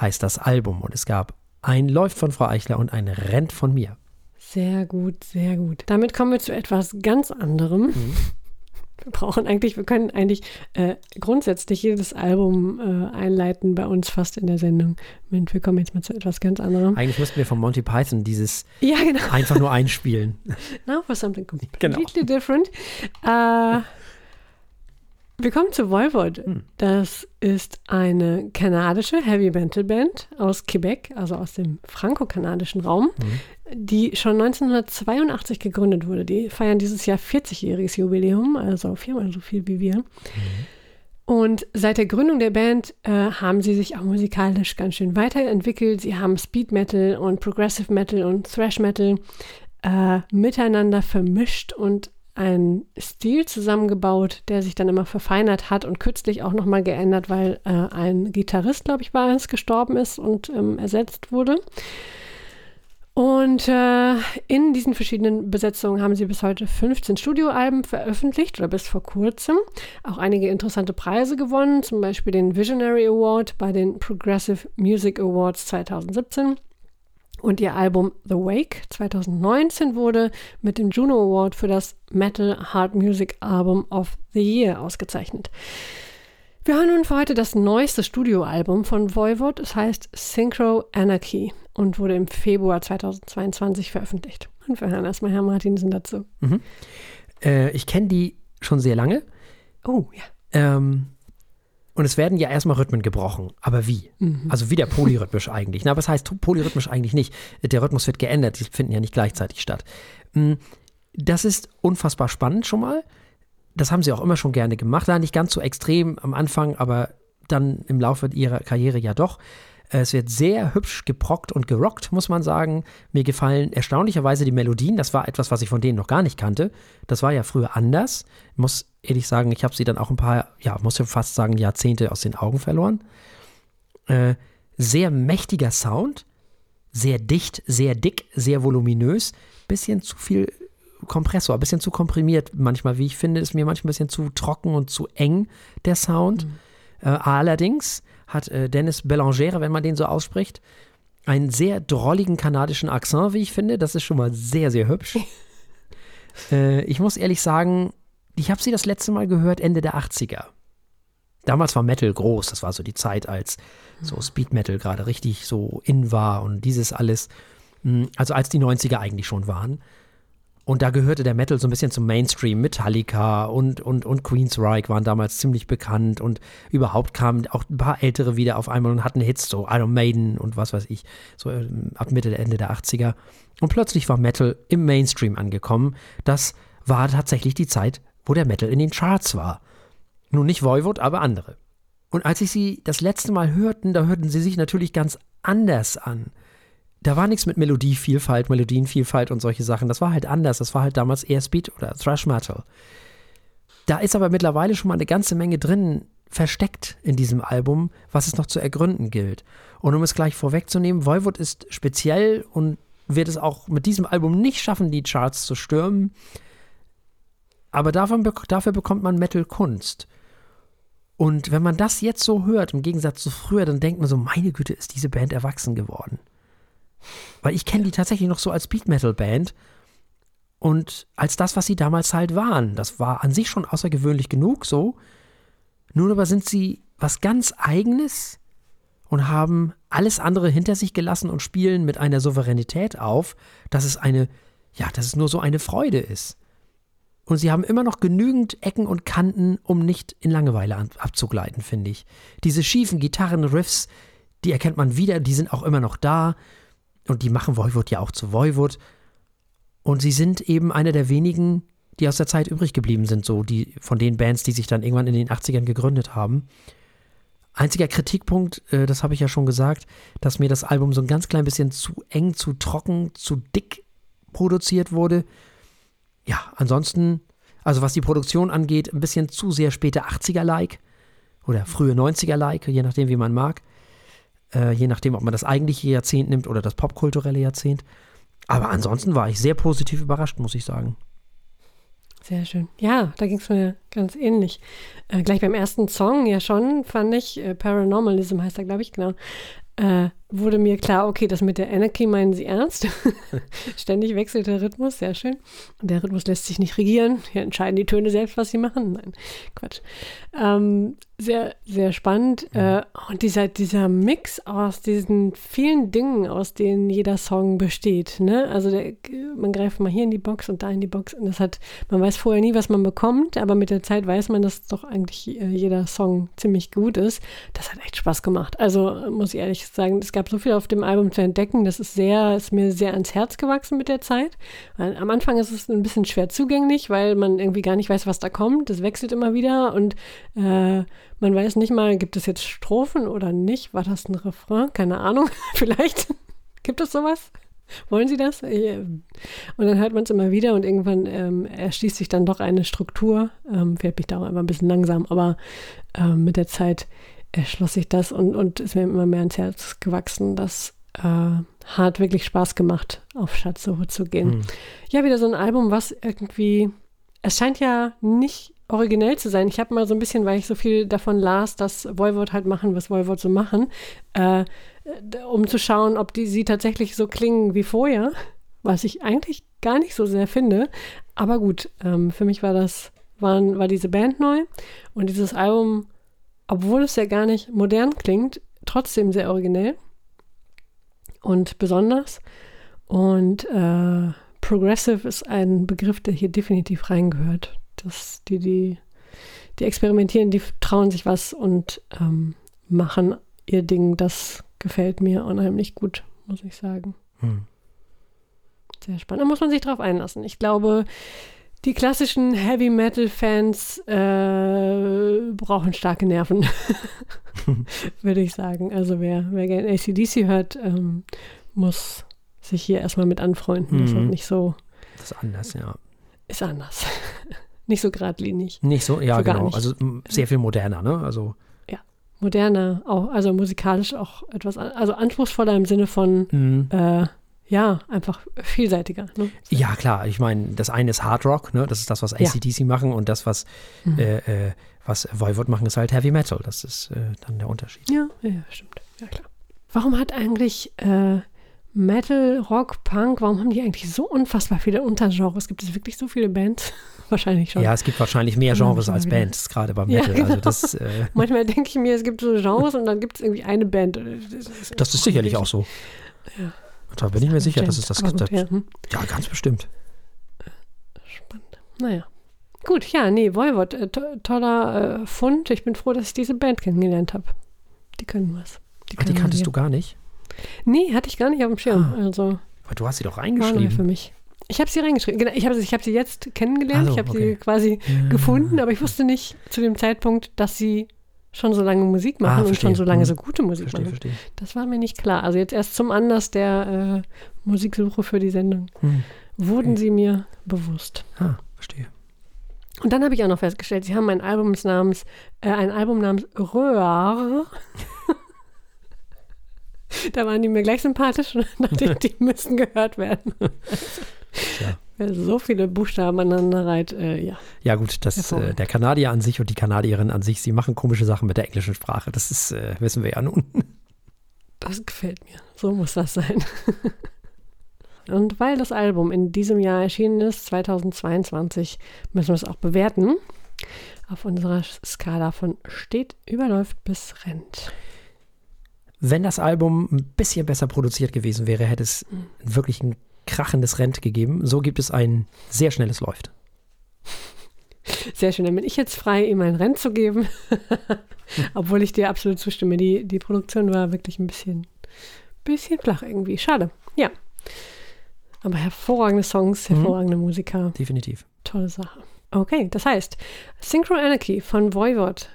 heißt das Album. Und es gab ein Läuft von Frau Eichler und ein Rennt von mir. Sehr gut, sehr gut. Damit kommen wir zu etwas ganz anderem. Mhm. Wir brauchen eigentlich, wir können eigentlich äh, grundsätzlich jedes Album äh, einleiten bei uns fast in der Sendung. Und wir kommen jetzt mal zu etwas ganz anderem. Eigentlich müssten wir von Monty Python dieses ja, genau. einfach nur einspielen. Now for something completely genau. different. Äh, wir kommen zu Voivod. Hm. Das ist eine kanadische Heavy Metal Band aus Quebec, also aus dem franco-kanadischen Raum, mhm. die schon 1982 gegründet wurde. Die feiern dieses Jahr 40-jähriges Jubiläum, also viermal so viel wie wir. Mhm. Und seit der Gründung der Band äh, haben sie sich auch musikalisch ganz schön weiterentwickelt. Sie haben Speed Metal und Progressive Metal und Thrash Metal äh, miteinander vermischt und einen Stil zusammengebaut, der sich dann immer verfeinert hat und kürzlich auch nochmal geändert, weil äh, ein Gitarrist, glaube ich, war es, gestorben ist und ähm, ersetzt wurde. Und äh, in diesen verschiedenen Besetzungen haben sie bis heute 15 Studioalben veröffentlicht oder bis vor kurzem. Auch einige interessante Preise gewonnen, zum Beispiel den Visionary Award bei den Progressive Music Awards 2017 und ihr Album The Wake 2019 wurde mit dem Juno Award für das Metal Hard Music Album of the Year ausgezeichnet. Wir hören nun für heute das neueste Studioalbum von Voivod. Es heißt Synchro Anarchy und wurde im Februar 2022 veröffentlicht. Und wir hören erstmal Herrn Martinsen dazu. Mhm. Äh, ich kenne die schon sehr lange. Oh, ja. Ähm, und es werden ja erstmal Rhythmen gebrochen. Aber wie? Mhm. Also wieder polyrhythmisch <laughs> eigentlich. Na, was heißt polyrhythmisch eigentlich nicht? Der Rhythmus wird geändert, die finden ja nicht gleichzeitig statt. Mm, das ist unfassbar spannend schon mal. Das haben sie auch immer schon gerne gemacht. Da nicht ganz so extrem am Anfang, aber dann im Laufe ihrer Karriere ja doch. Es wird sehr hübsch geprockt und gerockt, muss man sagen. Mir gefallen erstaunlicherweise die Melodien. Das war etwas, was ich von denen noch gar nicht kannte. Das war ja früher anders. Muss ehrlich sagen, ich habe sie dann auch ein paar, ja, muss ich fast sagen, Jahrzehnte aus den Augen verloren. Äh, sehr mächtiger Sound. Sehr dicht, sehr dick, sehr voluminös. Bisschen zu viel Kompressor, bisschen zu komprimiert manchmal, wie ich finde, ist mir manchmal ein bisschen zu trocken und zu eng der Sound. Mhm. Äh, allerdings hat äh, Dennis Bellangere, wenn man den so ausspricht, einen sehr drolligen kanadischen Akzent, wie ich finde. Das ist schon mal sehr, sehr hübsch. <laughs> äh, ich muss ehrlich sagen, ich habe sie das letzte Mal gehört Ende der 80er. Damals war Metal groß. Das war so die Zeit, als so Speed Metal gerade richtig so in war und dieses alles. Hm, also als die 90er eigentlich schon waren. Und da gehörte der Metal so ein bisschen zum Mainstream. Metallica und, und, und Queensryche waren damals ziemlich bekannt und überhaupt kamen auch ein paar Ältere wieder auf einmal und hatten Hits, so Iron Maiden und was weiß ich, so ähm, ab Mitte, Ende der 80er. Und plötzlich war Metal im Mainstream angekommen. Das war tatsächlich die Zeit, wo der Metal in den Charts war. Nun nicht Voivod, aber andere. Und als ich sie das letzte Mal hörten, da hörten sie sich natürlich ganz anders an da war nichts mit Melodievielfalt, Melodienvielfalt und solche Sachen. Das war halt anders. Das war halt damals eher Speed oder Thrash Metal. Da ist aber mittlerweile schon mal eine ganze Menge drin versteckt in diesem Album, was es noch zu ergründen gilt. Und um es gleich vorwegzunehmen, Voivod ist speziell und wird es auch mit diesem Album nicht schaffen, die Charts zu stürmen. Aber davon, dafür bekommt man Metal-Kunst. Und wenn man das jetzt so hört, im Gegensatz zu früher, dann denkt man so, meine Güte, ist diese Band erwachsen geworden. Weil ich kenne die tatsächlich noch so als Beat Metal Band und als das, was sie damals halt waren. Das war an sich schon außergewöhnlich genug so. Nun aber sind sie was ganz eigenes und haben alles andere hinter sich gelassen und spielen mit einer Souveränität auf, dass es eine, ja, dass es nur so eine Freude ist. Und sie haben immer noch genügend Ecken und Kanten, um nicht in Langeweile abzugleiten, finde ich. Diese schiefen Gitarrenriffs, die erkennt man wieder, die sind auch immer noch da. Und die machen Voivod ja auch zu Voivod. Und sie sind eben einer der wenigen, die aus der Zeit übrig geblieben sind, so die von den Bands, die sich dann irgendwann in den 80ern gegründet haben. Einziger Kritikpunkt, äh, das habe ich ja schon gesagt, dass mir das Album so ein ganz klein bisschen zu eng, zu trocken, zu dick produziert wurde. Ja, ansonsten, also was die Produktion angeht, ein bisschen zu sehr späte 80er-like oder frühe 90er-like, je nachdem, wie man mag äh, je nachdem, ob man das eigentliche Jahrzehnt nimmt oder das popkulturelle Jahrzehnt. Aber ansonsten war ich sehr positiv überrascht, muss ich sagen. Sehr schön. Ja, da ging es mir ganz ähnlich. Äh, gleich beim ersten Song ja schon, fand ich, äh, Paranormalism heißt er, glaube ich, genau. Äh, wurde mir klar, okay, das mit der Anarchy meinen sie ernst. <laughs> Ständig wechselt der Rhythmus, sehr schön. Der Rhythmus lässt sich nicht regieren. Hier entscheiden die Töne selbst, was sie machen. Nein, Quatsch. Ähm, sehr, sehr spannend. Ja. Äh, und dieser, dieser Mix aus diesen vielen Dingen, aus denen jeder Song besteht. Ne? Also der, man greift mal hier in die Box und da in die Box. Und das hat, man weiß vorher nie, was man bekommt, aber mit der Zeit weiß man, dass doch eigentlich äh, jeder Song ziemlich gut ist. Das hat echt Spaß gemacht. Also muss ich ehrlich sagen, es gab gab so viel auf dem Album zu entdecken. Das ist sehr, ist mir sehr ans Herz gewachsen mit der Zeit. Am Anfang ist es ein bisschen schwer zugänglich, weil man irgendwie gar nicht weiß, was da kommt. Das wechselt immer wieder und äh, man weiß nicht mal, gibt es jetzt Strophen oder nicht? War das ein Refrain? Keine Ahnung. <laughs> Vielleicht gibt es sowas. Wollen Sie das? Und dann hört man es immer wieder und irgendwann ähm, erschließt sich dann doch eine Struktur. Ähm, fährt mich da auch immer ein bisschen langsam, aber ähm, mit der Zeit erschloss sich das und, und ist mir immer mehr ans Herz gewachsen, dass äh, hat wirklich Spaß gemacht, auf Schatzsuche zu gehen. Mhm. Ja, wieder so ein Album, was irgendwie, es scheint ja nicht originell zu sein. Ich habe mal so ein bisschen, weil ich so viel davon las, dass Voivod halt machen, was Voivod so machen, äh, um zu schauen, ob die sie tatsächlich so klingen wie vorher, was ich eigentlich gar nicht so sehr finde. Aber gut, ähm, für mich war das, waren, war diese Band neu und dieses Album obwohl es ja gar nicht modern klingt, trotzdem sehr originell und besonders. Und äh, Progressive ist ein Begriff, der hier definitiv reingehört. Dass die, die, die experimentieren, die trauen sich was und ähm, machen ihr Ding. Das gefällt mir unheimlich gut, muss ich sagen. Hm. Sehr spannend. Da muss man sich drauf einlassen. Ich glaube, die klassischen Heavy Metal Fans äh, brauchen starke Nerven, <laughs> würde ich sagen. Also wer, wer gerne ACDC hört, ähm, muss sich hier erstmal mit anfreunden. Mhm. Das ist nicht so. Das ist anders, ja. Ist anders. <laughs> nicht so geradlinig. Nicht so, ja, so genau. Also sehr viel moderner, ne? Also. Ja, moderner, auch, also musikalisch auch etwas, also anspruchsvoller im Sinne von mhm. äh, ja, einfach vielseitiger. Ne? Ja, klar. Ich meine, das eine ist Hard Rock, ne? das ist das, was ACDC ja. machen und das, was, mhm. äh, äh, was Voivod machen, ist halt Heavy Metal. Das ist äh, dann der Unterschied. Ja, ja, stimmt. Ja, klar. warum hat eigentlich äh, Metal, Rock, Punk, warum haben die eigentlich so unfassbar viele Untergenres? Gibt es wirklich so viele Bands? <laughs> wahrscheinlich schon. Ja, es gibt wahrscheinlich mehr Genres als wieder. Bands, gerade beim Ja, Metal. Also genau. das, äh, <laughs> Manchmal denke ich mir, es gibt so Genres und dann gibt es irgendwie eine Band. Das, das ist sicherlich auch so. Ja. Da bin ich mir sicher, dass es das Aber gibt. ja, hm. Ja, ganz bestimmt. Spannend. Naja. Gut, ja, nee, Voivod, äh, to toller äh, Fund. Ich bin froh, dass ich diese Band kennengelernt habe. Die können was. Ach, die kanntest du gar nicht? ja. Nee, hatte ich gar nicht auf dem Schirm. Ah, Also Weil du hast sie doch neu für reingeschrieben. mich. Ich habe sie reingeschrieben. Genau, ich habe ich hab sie jetzt kennengelernt. Ach so, ich habe okay. sie quasi Ja. gefunden, aber ich wusste nicht zu dem Zeitpunkt, dass sie schon so lange Musik machen Ah, und verstehe. schon so lange Hm. so gute Musik Verstehe, machen. verstehe. Das war mir nicht klar. Also jetzt erst zum Anlass der äh, Musiksuche für die Sendung Hm. wurden Okay. sie mir bewusst. Ah, verstehe. Und dann habe ich auch noch festgestellt, sie haben ein Album namens, äh, ein Album namens Röhr. <laughs> da waren die mir gleich sympathisch und dachte ich, die müssen gehört werden. Ja. Wer so viele Buchstaben aneinander reiht, äh, ja. Ja gut, das, äh, der Kanadier an sich und die Kanadierin an sich, sie machen komische Sachen mit der englischen Sprache. Das ist, äh, wissen wir ja nun. Das gefällt mir. So muss das sein. <laughs> Und weil das Album in diesem Jahr erschienen ist, 2022, müssen wir es auch bewerten. Auf unserer Skala von steht, überläuft bis rennt. Wenn das Album ein bisschen besser produziert gewesen wäre, hätte es wirklich ein krachendes Rent gegeben. So gibt es ein sehr schnelles Läuft. Sehr schön, dann bin ich jetzt frei, ihm ein Rennen zu geben. <laughs> Obwohl ich dir absolut zustimme. Die, die Produktion war wirklich ein bisschen, bisschen flach irgendwie. Schade. Ja. Aber hervorragende Songs, hervorragende Musiker. Definitiv. Tolle Sache. Okay, das heißt, Synchro Anarchy von Voivod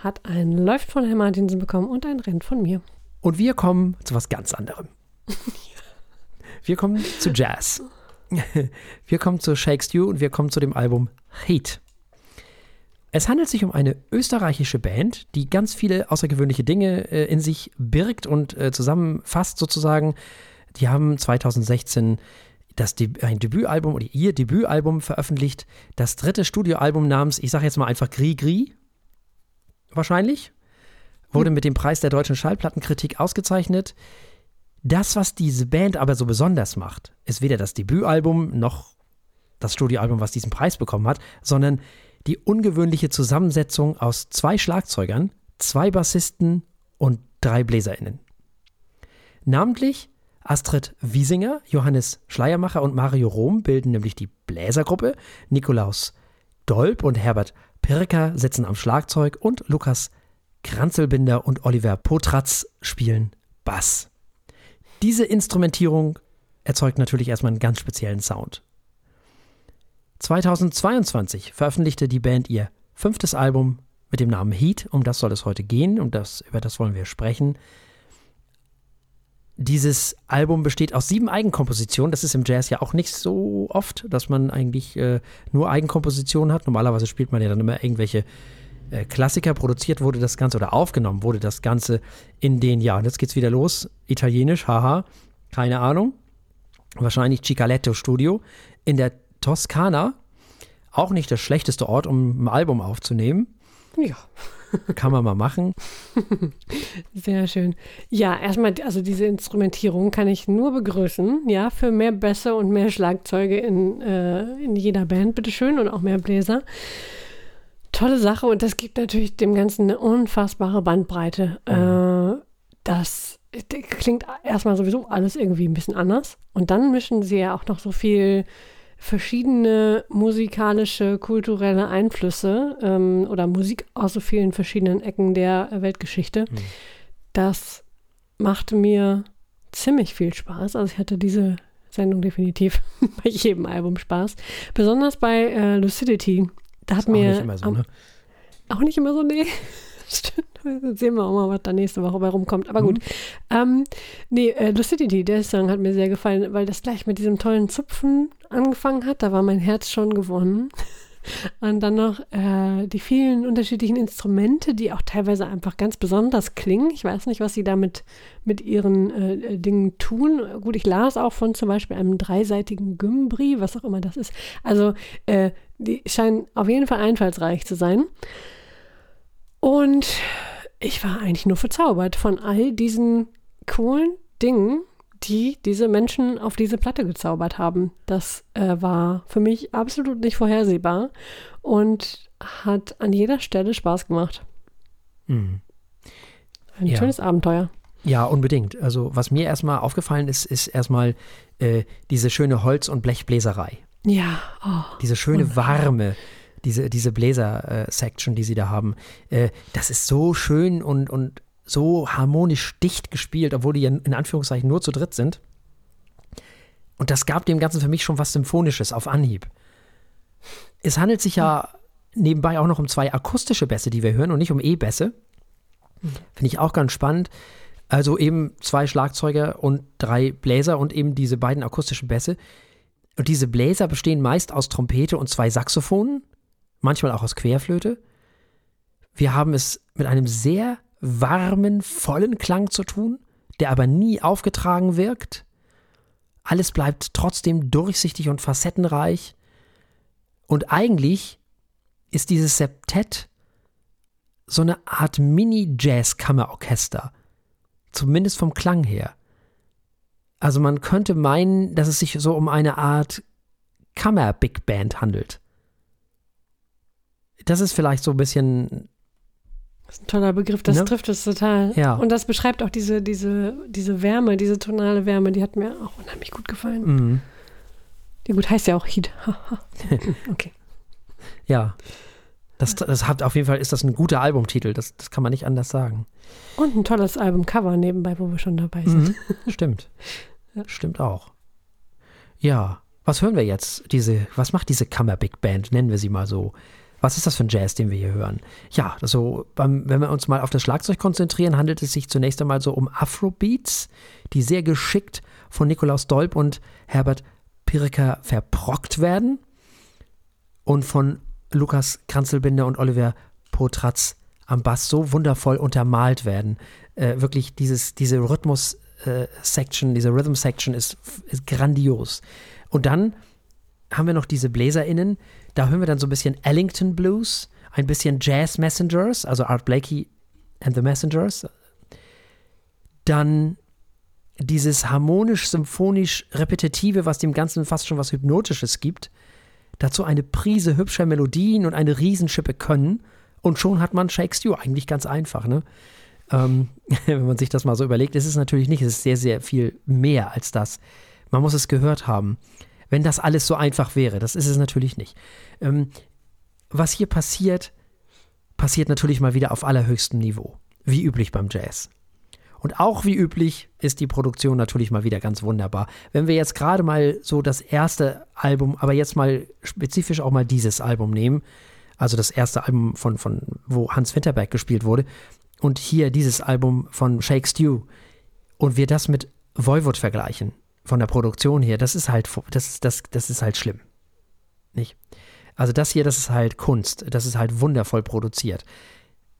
hat ein Läuft von Herrn Martinsen bekommen und ein Renn von mir. Und wir kommen zu was ganz anderem. <laughs> Wir kommen zu Jazz. Wir kommen zu Shake Stew und wir kommen zu dem Album Heat. Es handelt sich um eine österreichische Band, die ganz viele außergewöhnliche Dinge äh, in sich birgt und äh, zusammenfasst sozusagen. Die haben 2016 das Deb ein Debütalbum oder ihr Debütalbum veröffentlicht, das dritte Studioalbum namens, ich sage jetzt mal einfach Gri Gri, wahrscheinlich, wurde mit dem Preis der deutschen Schallplattenkritik ausgezeichnet. Das, was diese Band aber so besonders macht, ist weder das Debütalbum noch das Studioalbum, was diesen Preis bekommen hat, sondern die ungewöhnliche Zusammensetzung aus zwei Schlagzeugern, zwei Bassisten und drei BläserInnen. Namentlich Astrid Wiesinger, Johannes Schleiermacher und Mario Rom bilden nämlich die Bläsergruppe, Nikolaus Dolb und Herbert Pirker sitzen am Schlagzeug und Lukas Kranzelbinder und Oliver Potratz spielen Bass. Diese Instrumentierung erzeugt natürlich erstmal einen ganz speziellen Sound. 2022 veröffentlichte die Band ihr fünftes Album mit dem Namen Heat, um das soll es heute gehen und das, über das wollen wir sprechen. Dieses Album besteht aus sieben Eigenkompositionen. Das ist im Jazz ja auch nicht so oft, dass man eigentlich äh, nur Eigenkompositionen hat. Normalerweise spielt man ja dann immer irgendwelche äh, Klassiker. Produziert wurde das Ganze oder aufgenommen wurde das Ganze in den Jahren. Jetzt geht's wieder los. Italienisch, haha, keine Ahnung. Wahrscheinlich Cicaletto Studio in der Toskana. Auch nicht der schlechteste Ort, um ein Album aufzunehmen. Ja, <laughs> Kann man mal machen. sehr schön. Ja, erstmal, also diese Instrumentierung kann ich nur begrüßen. Ja, für mehr Bässe und mehr Schlagzeuge in, äh, in jeder Band, bitteschön, und auch mehr Bläser. Tolle Sache und das gibt natürlich dem Ganzen eine unfassbare Bandbreite. Äh, das klingt erstmal sowieso alles irgendwie ein bisschen anders. Und dann mischen sie ja auch noch so viel verschiedene musikalische, kulturelle Einflüsse ähm, oder Musik aus so vielen verschiedenen Ecken der Weltgeschichte. Das machte mir ziemlich viel Spaß. Also ich hatte diese Sendung definitiv <laughs> bei jedem Album Spaß. Besonders bei äh, Lucidity. Da hat Ist auch mir nicht immer so, ne? auch nicht immer so, nee. <laughs> Stimmt. Jetzt sehen wir auch mal, was da nächste Woche bei rumkommt. Aber gut. Mhm. Ähm, nee, äh, Lucidity, der Song hat mir sehr gefallen, weil das gleich mit diesem tollen Zupfen angefangen hat. Da war mein Herz schon gewonnen. <laughs> Und dann noch äh, die vielen unterschiedlichen Instrumente, die auch teilweise einfach ganz besonders klingen. Ich weiß nicht, was sie damit mit ihren äh, äh, Dingen tun. Gut, ich las auch von zum Beispiel einem dreiseitigen Gymbri, was auch immer das ist. Also, äh, die scheinen auf jeden Fall einfallsreich zu sein. Und ich war eigentlich nur verzaubert von all diesen coolen Dingen, die diese Menschen auf diese Platte gezaubert haben. Das äh, war für mich absolut nicht vorhersehbar und hat an jeder Stelle Spaß gemacht. Mhm. Ein Ja. schönes Abenteuer. Ja, unbedingt. Also was mir erstmal aufgefallen ist, ist erstmal äh, diese schöne Holz- und Blechbläserei. Ja, oh, Diese schöne warme, diese, diese Bläser-Section, die sie da haben. Äh, das ist so schön und, und so harmonisch dicht gespielt, obwohl die ja in Anführungszeichen nur zu dritt sind. Und das gab dem Ganzen für mich schon was Symphonisches auf Anhieb. Es handelt sich ja nebenbei auch noch um zwei akustische Bässe, die wir hören und nicht um E-Bässe. Finde ich auch ganz spannend. Also eben zwei Schlagzeuger und drei Bläser und eben diese beiden akustischen Bässe. Und diese Bläser bestehen meist aus Trompete und zwei Saxophonen, manchmal auch aus Querflöte. Wir haben es mit einem sehr warmen, vollen Klang zu tun, der aber nie aufgetragen wirkt. Alles bleibt trotzdem durchsichtig und facettenreich. Und eigentlich ist dieses Septett so eine Art Mini-Jazz-Kammerorchester. Zumindest vom Klang her. Also man könnte meinen, dass es sich so um eine Art Kammer-Big Band handelt. Das ist vielleicht so ein bisschen, das ist ein toller Begriff. Das Ne? trifft es total. Ja. Und das beschreibt auch diese, diese, diese Wärme, diese tonale Wärme, die hat mir auch unheimlich gut gefallen. mm, Die gut heißt ja auch Heat. <laughs> okay. ja. Das, das hat auf jeden Fall ist das ein guter Albumtitel, das, das kann man nicht anders sagen. Und ein tolles Albumcover nebenbei, wo wir schon dabei sind. Mhm. Stimmt. <laughs> Stimmt auch. Ja, was hören wir jetzt? Diese, was macht diese Kammer-Big Band? Nennen wir sie mal so. Was ist das für ein Jazz, den wir hier hören? Ja, so, beim, wenn wir uns mal auf das Schlagzeug konzentrieren, handelt es sich zunächst einmal so um Afrobeats, die sehr geschickt von Nikolaus Dolb und Herbert Pirker verprockt werden und von Lukas Kranzelbinder und Oliver Potratz am Bass so wundervoll untermalt werden. Äh, wirklich dieses, diese Rhythmus-Section, diese Rhythm-Section ist, ist grandios. Und dann haben wir noch diese BläserInnen, da hören wir dann so ein bisschen Ellington Blues, ein bisschen Jazz Messengers, also Art Blakey and the Messengers. Dann dieses harmonisch-symphonisch-repetitive, was dem Ganzen fast schon was Hypnotisches gibt. Dazu eine Prise hübscher Melodien und eine Riesenschippe Können. Und schon hat man Shakespeare eigentlich ganz einfach, ne? Ähm, <laughs> wenn man sich das mal so überlegt, ist es natürlich nicht, es ist sehr, sehr viel mehr als das. Man muss es gehört haben. Wenn das alles so einfach wäre, das ist es natürlich nicht. Ähm, was hier passiert, passiert natürlich mal wieder auf allerhöchstem Niveau. Wie üblich beim Jazz. Und auch wie üblich ist die Produktion natürlich mal wieder ganz wunderbar. Wenn wir jetzt gerade mal so das erste Album, aber jetzt mal spezifisch auch mal dieses Album nehmen, also das erste Album von, von wo Hans Winterberg gespielt wurde, und hier dieses Album von Shake Stew, und wir das mit Voivod vergleichen, von der Produktion her, das ist halt, das ist, das, das ist halt schlimm. Nicht? Also das hier, das ist halt Kunst, das ist halt wundervoll produziert.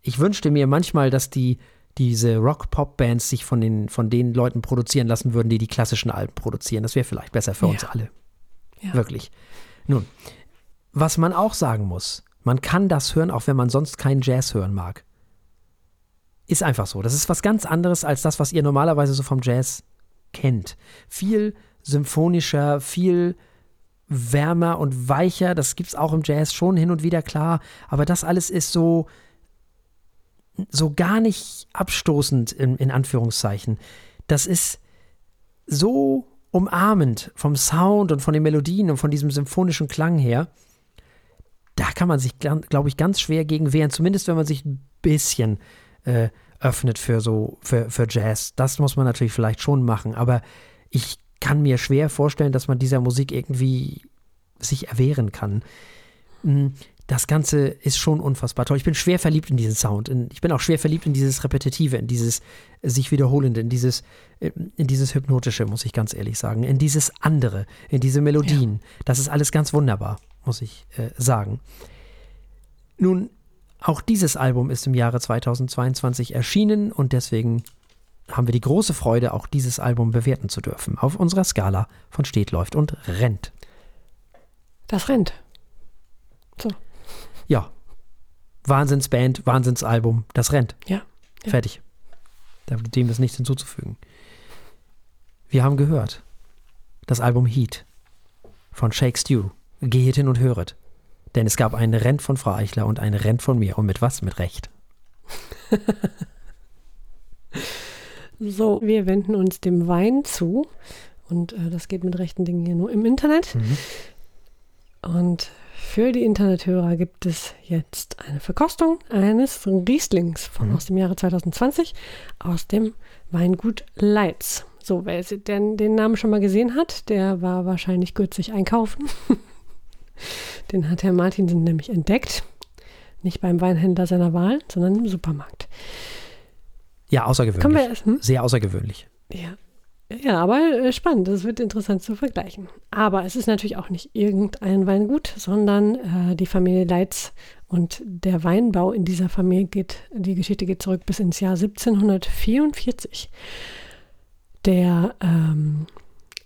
Ich wünschte mir manchmal, dass die diese Rock-Pop-Bands sich von den, von den Leuten produzieren lassen würden, die die klassischen Alben produzieren. Das wäre vielleicht besser für Ja. uns alle. Ja. Wirklich. Nun, was man auch sagen muss, man kann das hören, auch wenn man sonst keinen Jazz hören mag. Ist einfach so. Das ist was ganz anderes als das, was ihr normalerweise so vom Jazz kennt. Viel symphonischer, viel wärmer und weicher. Das gibt es auch im Jazz schon hin und wieder, klar. Aber das alles ist so, so gar nicht abstoßend, in, in Anführungszeichen. Das ist so umarmend vom Sound und von den Melodien und von diesem symphonischen Klang her. Da kann man sich, glaube ich, ganz schwer gegen wehren. Zumindest wenn man sich ein bisschen äh, öffnet für so für, für Jazz. Das muss man natürlich vielleicht schon machen. Aber ich kann mir schwer vorstellen, dass man dieser Musik irgendwie sich erwehren kann. Mm, Das Ganze ist schon unfassbar toll. Ich bin schwer verliebt in diesen Sound. In, ich bin auch schwer verliebt in dieses Repetitive, in dieses sich wiederholende, in dieses, in dieses Hypnotische, muss ich ganz ehrlich sagen. In dieses andere, in diese Melodien. Das ist alles ganz wunderbar, muss ich äh, sagen. Nun, auch dieses Album ist im Jahre 2022 erschienen und deswegen haben wir die große Freude, auch dieses Album bewerten zu dürfen. Auf unserer Skala von steht, läuft und rennt. Das rennt. Ja. Wahnsinnsband, Wahnsinnsalbum, das rennt. Ja. Ja. Fertig. Dem ist nichts hinzuzufügen. Wir haben gehört. Das Album Heat von Shake Stew. Geht hin und höret. Denn es gab einen Rent von Frau Eichler und einen Rent von mir. Und mit was? Mit Recht. <laughs> so, wir wenden uns dem Wein zu. Und äh, das geht mit rechten Dingen hier nur im Internet. Mhm. Und für die Internethörer gibt es jetzt eine Verkostung eines Rieslings von mhm. aus dem Jahre 2020 aus dem Weingut Leitz. So, wer den, den Namen schon mal gesehen hat, der war wahrscheinlich kürzlich einkaufen. <laughs> den hat Herr Martinsen nämlich entdeckt. Nicht beim Weinhändler seiner Wahl, sondern im Supermarkt. Ja, außergewöhnlich. Wir, hm? Sehr außergewöhnlich. Ja. Ja, aber äh, spannend. Das wird interessant zu vergleichen. Aber es ist natürlich auch nicht irgendein Weingut, sondern äh, die Familie Leitz und der Weinbau in dieser Familie geht, die Geschichte geht zurück bis ins Jahr 1744. Der, ähm,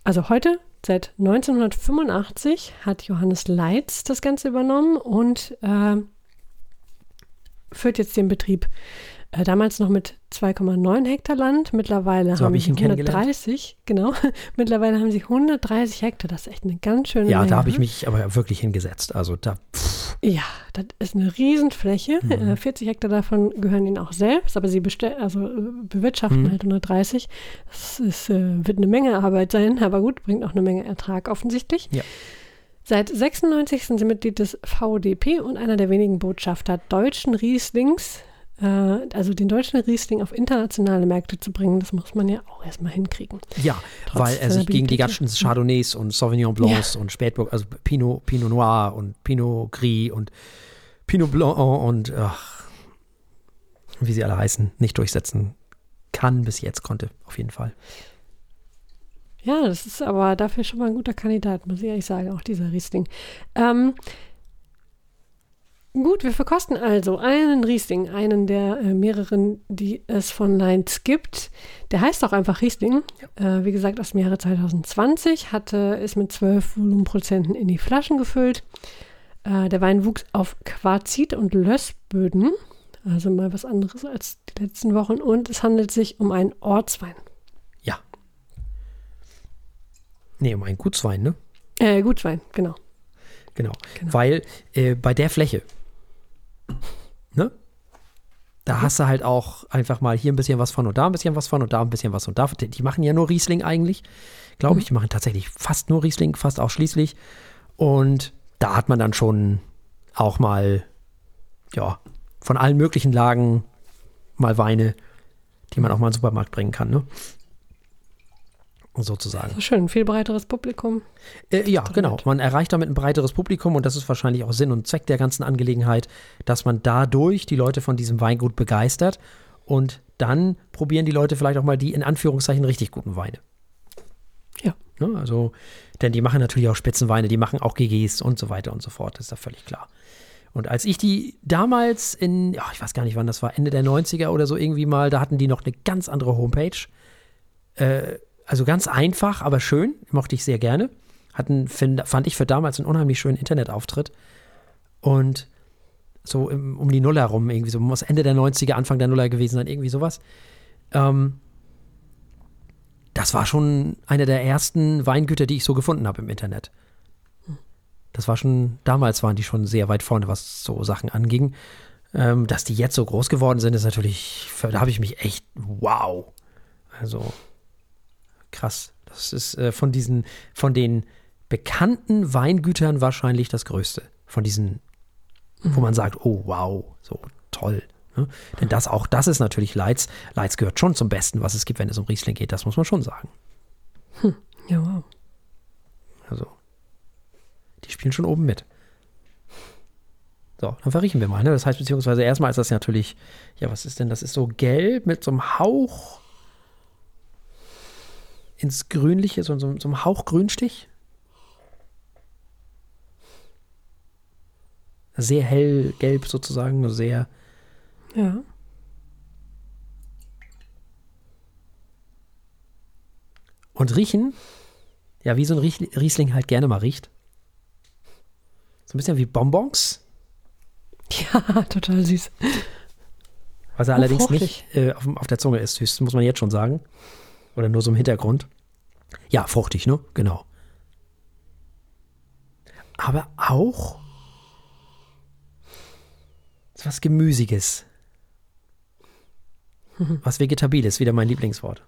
also heute, seit 1985, hat Johannes Leitz das Ganze übernommen und äh, führt jetzt den Betrieb äh, damals noch mit 2,9 Hektar Land. Mittlerweile so haben hab sie 130, genau. <laughs> Mittlerweile haben sie 130 Hektar. Das ist echt eine ganz schöne Ja, Menge. da habe ich mich aber wirklich hingesetzt. Also da. Pff. Ja, das ist eine Riesenfläche. Mhm. 40 äh, Hektar davon gehören ihnen auch selbst, aber sie also äh, bewirtschaften mhm. halt 130. Das ist, äh, wird eine Menge Arbeit sein, <laughs> aber gut, bringt auch eine Menge Ertrag offensichtlich. Ja. Seit 96 sind sie Mitglied des VDP und einer der wenigen Botschafter deutschen Rieslings also den deutschen Riesling auf internationale Märkte zu bringen, das muss man ja auch erstmal hinkriegen. Ja, Trotz weil er sich gegen die ganzen Chardonnays und Sauvignon Blancs ja. und Spätburg, also Pinot, Pinot Noir und Pinot Gris und Pinot Blanc und ach, wie sie alle heißen, nicht durchsetzen kann bis jetzt, konnte auf jeden Fall. Ja, das ist aber dafür schon mal ein guter Kandidat, muss ich ehrlich sagen, auch dieser Riesling. Ähm, Gut, wir verkosten also einen Riesling, einen der äh, mehreren, die es von Leinz gibt. Der heißt auch einfach Riesling. Ja. Äh, wie gesagt, aus dem Jahre 2020, hatte, ist mit 12 Volumenprozenten in die Flaschen gefüllt. Äh, der Wein wuchs auf Quarzit- und Lössböden, also mal was anderes als die letzten Wochen. Und es handelt sich um einen Ortswein. Ja. Nee, um einen Gutswein, ne? Äh, Gutswein, genau. Genau. genau. Weil äh, bei der Fläche, Ne? Da hast du halt auch einfach mal hier ein bisschen was von und da ein bisschen was von und da ein bisschen was und da. Die machen ja nur Riesling eigentlich, glaube ich. Mhm. Die machen tatsächlich fast nur Riesling, fast ausschließlich. Und da hat man dann schon auch mal, ja, von allen möglichen Lagen mal Weine, die man auch mal in den Supermarkt bringen kann. Ne? Sozusagen. Ist schön, ein viel breiteres Publikum. Äh, ja, genau. Man erreicht damit ein breiteres Publikum und das ist wahrscheinlich auch Sinn und Zweck der ganzen Angelegenheit, dass man dadurch die Leute von diesem Weingut begeistert und dann probieren die Leute vielleicht auch mal die in Anführungszeichen richtig guten Weine. Ja. ja also, denn die machen natürlich auch Spitzenweine, die machen auch GGs und so weiter und so fort, das ist da völlig klar. Und als ich die damals in, ja, ich weiß gar nicht wann das war, Ende der 90er oder so irgendwie mal, da hatten die noch eine ganz andere Homepage. Äh, also ganz einfach, aber schön, mochte ich sehr gerne. Hatten, find, fand ich für damals einen unheimlich schönen Internetauftritt. Und so im, um die Nuller herum, irgendwie so, muss Ende der 90er, Anfang der Nuller gewesen sein, irgendwie sowas. Ähm, das war schon eine der ersten Weingüter, die ich so gefunden habe im Internet. Das war schon, damals waren die schon sehr weit vorne, was so Sachen anging. Ähm, dass die jetzt so groß geworden sind, ist natürlich, da habe ich mich echt, wow. Also, krass. Das ist äh, von diesen, von den bekannten Weingütern wahrscheinlich das größte. Von diesen, mhm. wo man sagt, oh wow, so toll. Ne? Denn das auch, das ist natürlich Leitz. Leitz gehört schon zum Besten, was es gibt, wenn es um Riesling geht. Das muss man schon sagen. Hm. Ja, wow. Also, die spielen schon oben mit. So, dann verriechen wir mal. Ne? Das heißt, beziehungsweise erstmal ist das natürlich, ja, was ist denn? Das ist so gelb mit so einem Hauch ins Grünliche, so, so, so einem Hauch Grünstich. Sehr hellgelb sozusagen, sehr. Ja. Und riechen, ja, wie so ein Riesling halt gerne mal riecht. So ein bisschen wie Bonbons. Ja, <laughs> total süß. Was er allerdings nicht äh, auf, auf der Zunge ist, süß, muss man jetzt schon sagen. Oder nur so im Hintergrund. Ja, fruchtig, ne? Genau. Aber auch was Gemüsiges. <laughs> Was Vegetabiles, wieder mein Lieblingswort.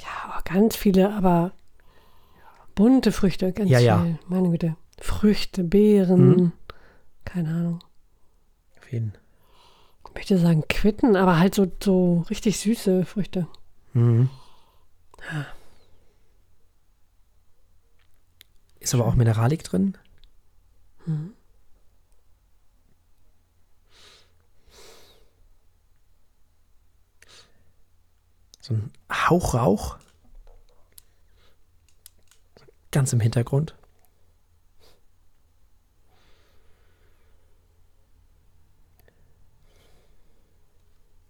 Ja, oh, ganz viele, aber bunte Früchte, ganz Ja, viel. ja. Meine Güte. Früchte, Beeren, Mhm. keine Ahnung. Möchte sagen Quitten, aber halt so, so richtig süße Früchte. Mhm. Ist aber auch Mineralik drin. So ein Hauch Rauch. Ganz im Hintergrund.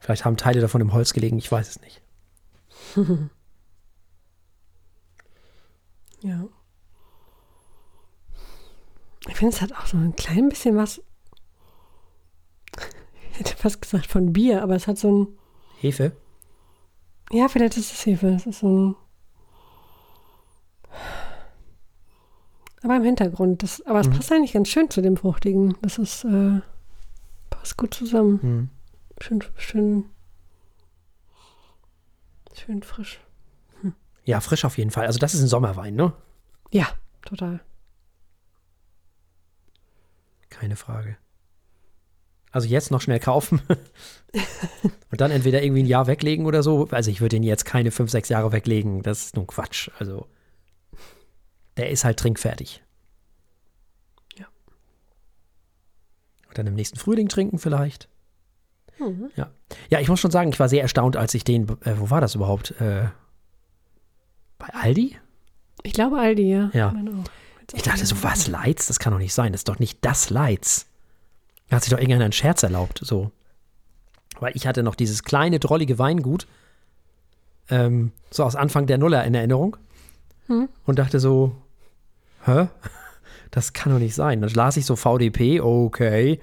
Vielleicht haben Teile davon im Holz gelegen, ich weiß es nicht. <laughs> Ja. Ich finde, es hat auch so ein klein bisschen was. Ich <laughs> hätte fast gesagt von Bier, aber es hat so ein. Hefe? Ja, vielleicht ist es Hefe. Es ist so ein. Aber im Hintergrund. Das, aber es Mhm. passt eigentlich ganz schön zu dem Fruchtigen. Das ist. Äh, passt gut zusammen. Hm. Schön, schön. Schön frisch. Ja, frisch auf jeden Fall. Also das ist ein Sommerwein, ne? Ja, total. Keine Frage. Also jetzt noch schnell kaufen <laughs> und dann entweder irgendwie ein Jahr weglegen oder so. Also ich würde ihn jetzt keine fünf, sechs Jahre weglegen. Das ist nun Quatsch. Also der ist halt trinkfertig. Ja. Und dann im nächsten Frühling trinken vielleicht. Mhm. Ja. Ja, ich muss schon sagen, ich war sehr erstaunt, als ich den, äh, wo war das überhaupt? Äh, bei Aldi? Ich glaube Aldi, ja. Ja. Ich auch dachte so, was, Lights? Das kann doch nicht sein. Das ist doch nicht das Lights. Da hat sich doch irgendeiner einen Scherz erlaubt, so. Weil ich hatte noch dieses kleine, drollige Weingut, ähm, so aus Anfang der Nuller in Erinnerung. Hm. Und dachte so, hä? <laughs> Das kann doch nicht sein. Dann las ich so VDP, okay.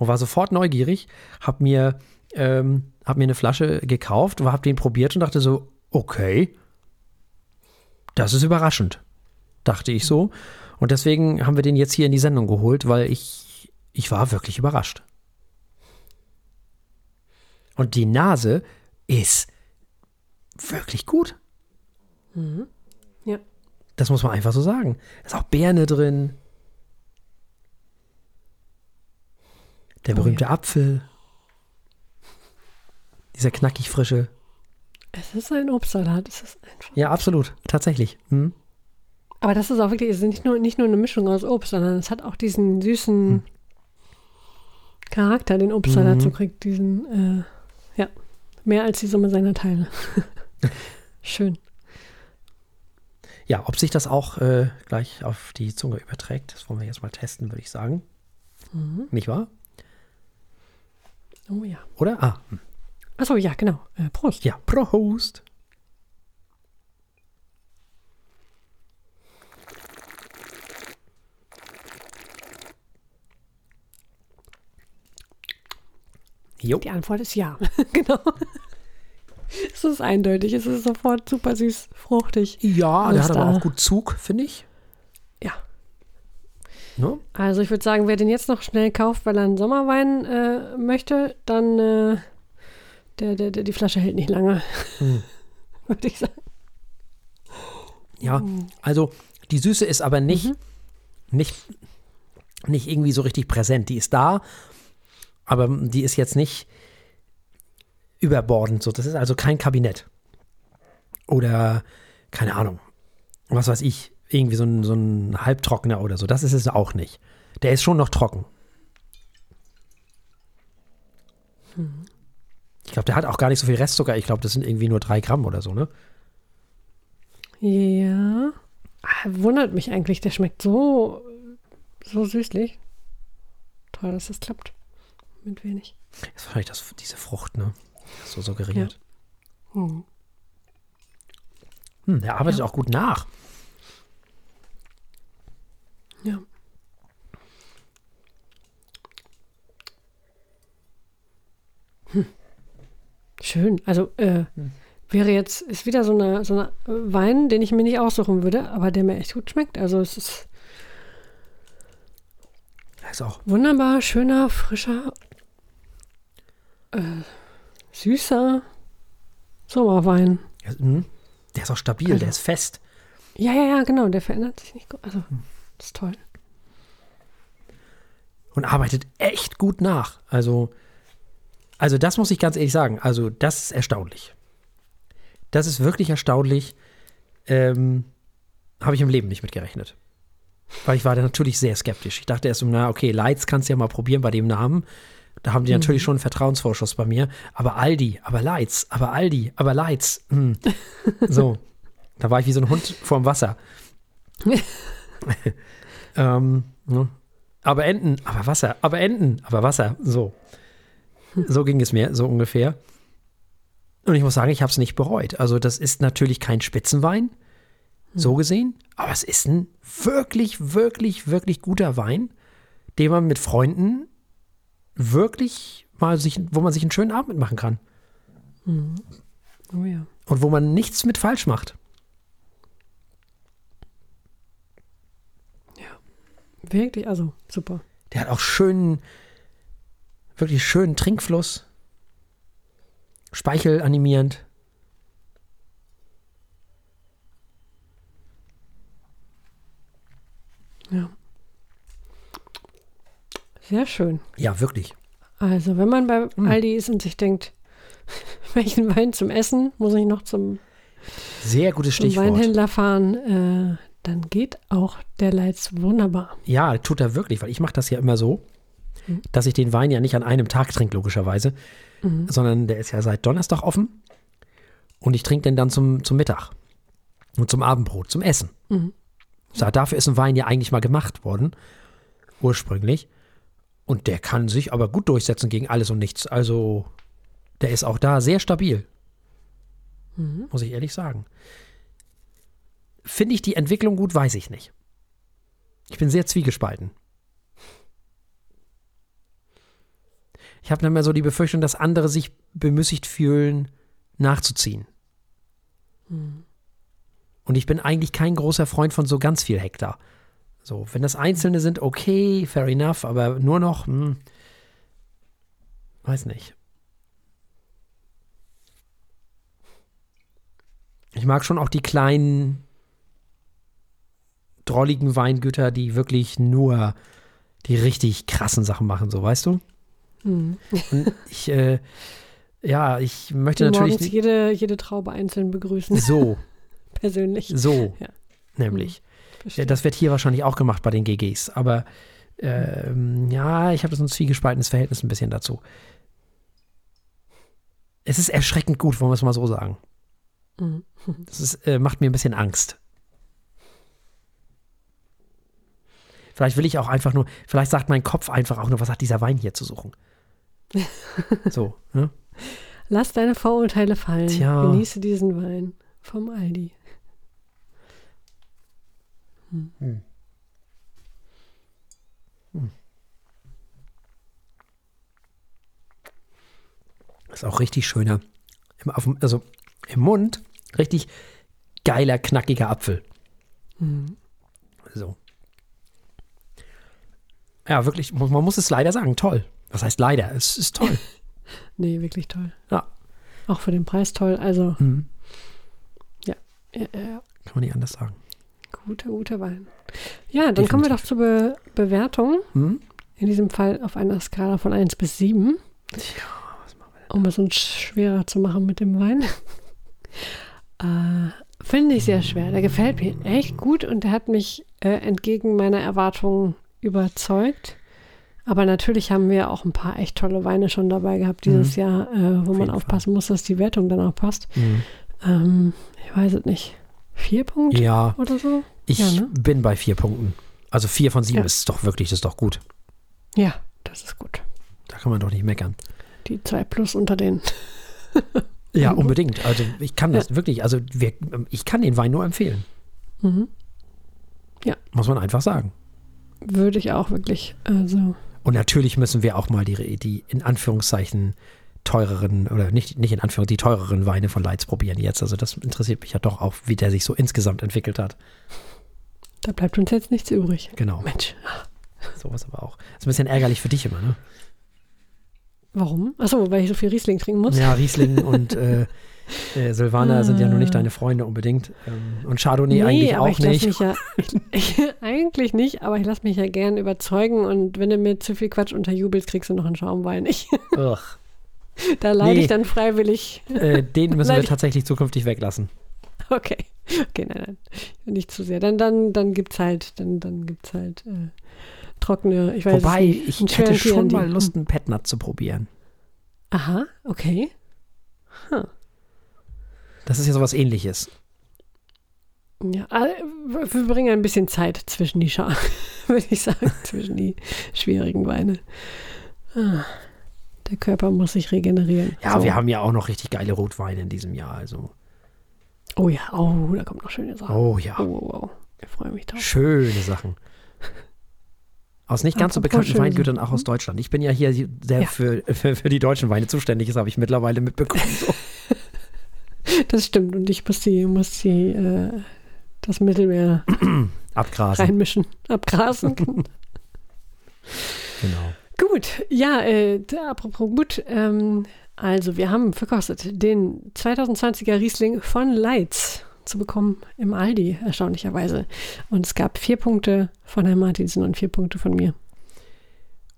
Und war sofort neugierig, hab mir, ähm, hab mir eine Flasche gekauft, hab den probiert und dachte so, okay. Das ist überraschend dachte ich so. Und deswegen haben wir den jetzt hier in die Sendung geholt, weil ich, ich war wirklich überrascht. Und die Nase ist wirklich gut. Ja. Das muss man einfach so sagen. Da ist auch Beerne drin. Der Oh berühmte Apfel. Dieser knackig frische. Es ist ein Obstsalat. Es ist einfach. Ja, absolut. Tatsächlich. Hm. Aber das ist auch wirklich, es ist nicht nur, nicht nur eine Mischung aus Obst, sondern es hat auch diesen süßen Charakter, den Obstsalat Mhm. so kriegt. Diesen, äh, ja, mehr als die Summe seiner Teile. <laughs> Schön. Ja, ob sich das auch äh, gleich auf die Zunge überträgt, das wollen wir jetzt mal testen, würde ich sagen. Nicht wahr? Oh ja. Oder? Ah, hm. Achso, ja, genau. Äh, Prost. ja, Prost. Jo. Die Antwort ist ja. <laughs> genau. Es ist eindeutig. Es ist sofort super süß, fruchtig. Ja, der hat aber auch gut Zug, finde ich. Ne? Also ich würde sagen, wer den jetzt noch schnell kauft, weil er einen Sommerwein äh, möchte, dann äh, der, der, der, die Flasche hält nicht lange. Hm. <laughs> würde ich sagen. Ja, also die Süße ist aber nicht, Mhm. nicht, nicht irgendwie so richtig präsent. Die ist da, aber die ist jetzt nicht überbordend. So. Das ist also kein Kabinett. Oder, keine Ahnung, was weiß ich, irgendwie so ein, so ein Halbtrockener oder so. Das ist es auch nicht. Der ist schon noch trocken. Ich glaube, der hat auch gar nicht so viel Restzucker. Ich glaube, das sind irgendwie nur drei Gramm oder so, ne? Ja. Ah, Wundert mich eigentlich, der schmeckt so, so süßlich. Toll, dass das klappt. Mit wenig. Das ist wahrscheinlich das, diese Frucht, ne? So suggeriert. Hm. Hm, der arbeitet auch gut nach. Ja. Hm. Schön. Also äh, hm. wäre jetzt, ist wieder so eine, so eine äh, Wein, den ich mir nicht aussuchen würde, aber der mir echt gut schmeckt. Also es ist. Ist auch. Wunderbar, schöner, frischer, äh, süßer Sommerwein. Ja, hm. der ist auch stabil, also, der ist fest. Ja, ja, ja, genau, der verändert sich nicht. gut. Also. Hm das ist toll. Und arbeitet echt gut nach. Also, also das muss ich ganz ehrlich sagen. Also, das ist erstaunlich. Das ist wirklich erstaunlich. Ähm, Habe ich im Leben nicht mit gerechnet. Weil ich war da natürlich sehr skeptisch. Ich dachte erst so, na, okay, Lights kannst du ja mal probieren bei dem Namen. Da haben die natürlich schon einen Vertrauensvorschuss bei mir. Aber Aldi, aber Lights, aber Aldi, aber Lights. Hm. <laughs> So. Da war ich wie so ein Hund vorm Wasser. <laughs> <laughs> ähm, ne? Aber Enten, aber Wasser, aber Enten, aber Wasser. So. So ging es mir, so ungefähr. Und ich muss sagen, ich habe es nicht bereut. Also, das ist natürlich kein Spitzenwein, so gesehen, aber es ist ein wirklich, wirklich, wirklich guter Wein, den man mit Freunden wirklich mal sich, wo man sich einen schönen Abend mitmachen kann. Oh ja. Und wo man nichts mit falsch macht. Wirklich, also super. Der hat auch schönen, wirklich schönen Trinkfluss. Speichel animierend. Ja. Sehr schön. Ja, wirklich. Also, wenn man bei Aldi ist und sich denkt, <laughs> welchen Wein zum Essen muss ich noch zum, Sehr gutes zum Stichwort. Weinhändler fahren, äh, dann geht auch der Leitz wunderbar. Ja, tut er wirklich, weil ich mache das ja immer so, dass ich den Wein ja nicht an einem Tag trinke, logischerweise, sondern der ist ja seit Donnerstag offen und ich trinke den dann zum, zum Mittag und zum Abendbrot, zum Essen. So, dafür ist ein Wein ja eigentlich mal gemacht worden, ursprünglich. Und der kann sich aber gut durchsetzen gegen alles und nichts. Also, der ist auch da sehr stabil. Muss ich ehrlich sagen. Finde ich die Entwicklung gut, weiß ich nicht. Ich bin sehr zwiegespalten. Ich habe dann immer so die Befürchtung, dass andere sich bemüßigt fühlen, nachzuziehen. Und ich bin eigentlich kein großer Freund von so ganz viel Hektar. So, wenn das Einzelne sind, okay, fair enough, aber nur noch, hm, weiß nicht. Ich mag schon auch die kleinen, drolligen Weingüter, die wirklich nur die richtig krassen Sachen machen, so, weißt du? Und ich, äh, ja, ich möchte Die natürlich morgens jede, jede Traube einzeln begrüßen, so, <laughs> persönlich. so, Ja. nämlich. Ja, das wird hier wahrscheinlich auch gemacht bei den GGs, aber ähm, ja, ich habe so ein zwiegespaltenes Verhältnis ein bisschen dazu. Es ist erschreckend gut, wollen wir es mal so sagen. Mhm. Das ist, äh, macht mir ein bisschen Angst. Vielleicht will ich auch einfach nur, vielleicht sagt mein Kopf einfach auch nur, was hat dieser Wein hier zu suchen? <laughs> So, ne? Lass deine Vorurteile fallen. Tja. Genieße diesen Wein vom Aldi. Ist auch richtig schöner. Im, auf also im Mund richtig geiler, knackiger Apfel. So. Ja, wirklich, man muss es leider sagen, toll. Was heißt leider? Es ist toll. <laughs> Nee, wirklich toll. Ja. Auch für den Preis toll. Also, Mhm. ja, ja, ja. Kann man nicht anders sagen. Guter, guter Wein. Ja, dann kommen wir doch zur Be Bewertung. Mhm. In diesem Fall auf einer Skala von 1 bis 7. Um es uns schwerer zu machen mit dem Wein. <laughs> äh, Finde ich sehr schwer. Der gefällt mir echt gut und der hat mich äh, entgegen meiner Erwartungen überzeugt. Aber natürlich haben wir auch ein paar echt tolle Weine schon dabei gehabt dieses Jahr, äh, wo man jeden aufpassen muss, dass die Wertung dann auch passt. Mhm. Ähm, ich weiß es nicht. Vier Punkte Ja, oder so? ich Ja, ne? bin bei vier Punkten. Also vier von sieben Ja. ist doch wirklich, das ist doch gut. Ja, das ist gut. Da kann man doch nicht meckern. Die zwei plus unter den. <laughs> Ja, <laughs> unbedingt. Also ich kann das wirklich, also wir, ich kann den Wein nur empfehlen. Mhm. Muss man einfach sagen. Würde ich auch wirklich. Also, Und natürlich müssen wir auch mal die, die in Anführungszeichen teureren, oder nicht, nicht in Anführung, die teureren Weine von Leitz probieren jetzt. Also das interessiert mich ja doch auch, wie der sich so insgesamt entwickelt hat. Da bleibt uns jetzt nichts übrig. Genau. Mensch. Sowas aber auch. ist ein bisschen ärgerlich für dich immer, ne? Warum? Achso, weil ich so viel Riesling trinken muss. Ja, Riesling und äh, <laughs> äh, Silvaner sind ja nun nicht deine Freunde unbedingt. Ähm, und Chardonnay nee, eigentlich auch nicht. Ja, ich, <laughs> ich, eigentlich nicht, aber ich lasse mich ja gern überzeugen und wenn du mir zu viel Quatsch unterjubelst, kriegst du noch einen Schaumwein. Ich, <laughs> da leide Nee. ich dann freiwillig. Äh, den müssen wir tatsächlich zukünftig weglassen. Okay. Okay, nein, nein. Nicht zu sehr. Dann, dann, dann gibt's halt, dann, dann gibt's halt äh, trockene, ich weiß Wobei, nicht. ich hätte schon mal Lust, einen Petnat zu probieren. Aha, okay. Das ist ja sowas ähnliches. Ja, äh, wir bringen ein bisschen Zeit zwischen die Schalen, <laughs> würde ich sagen, zwischen die schwierigen Weine. Ah, Der Körper muss sich regenerieren. Ja, So. wir haben ja auch noch richtig geile Rotweine in diesem Jahr. Also, Oh ja, oh, da kommt noch schöne Sachen. oh ja, Oh, wow, wow. Ich freue mich drauf. schöne Sachen. Aus nicht ganz so Apropos bekannten schön. Weingütern, auch aus Deutschland. Ich bin ja hier der Ja. für, für, <laughs> für die deutschen Weine zuständig ist, habe ich mittlerweile mitbekommen. <laughs> So. Das stimmt. Und ich muss die, muss die, äh, das Mittelmeer <clears throat> Abgrasen. reinmischen, abgrasen. <laughs> Genau. Gut, ja, äh, apropos gut, ähm, also wir haben verkostet den 2020er Riesling von Leitz zu bekommen im Aldi, erstaunlicherweise. Und es gab vier Punkte von Herrn Martinsen und vier Punkte von mir.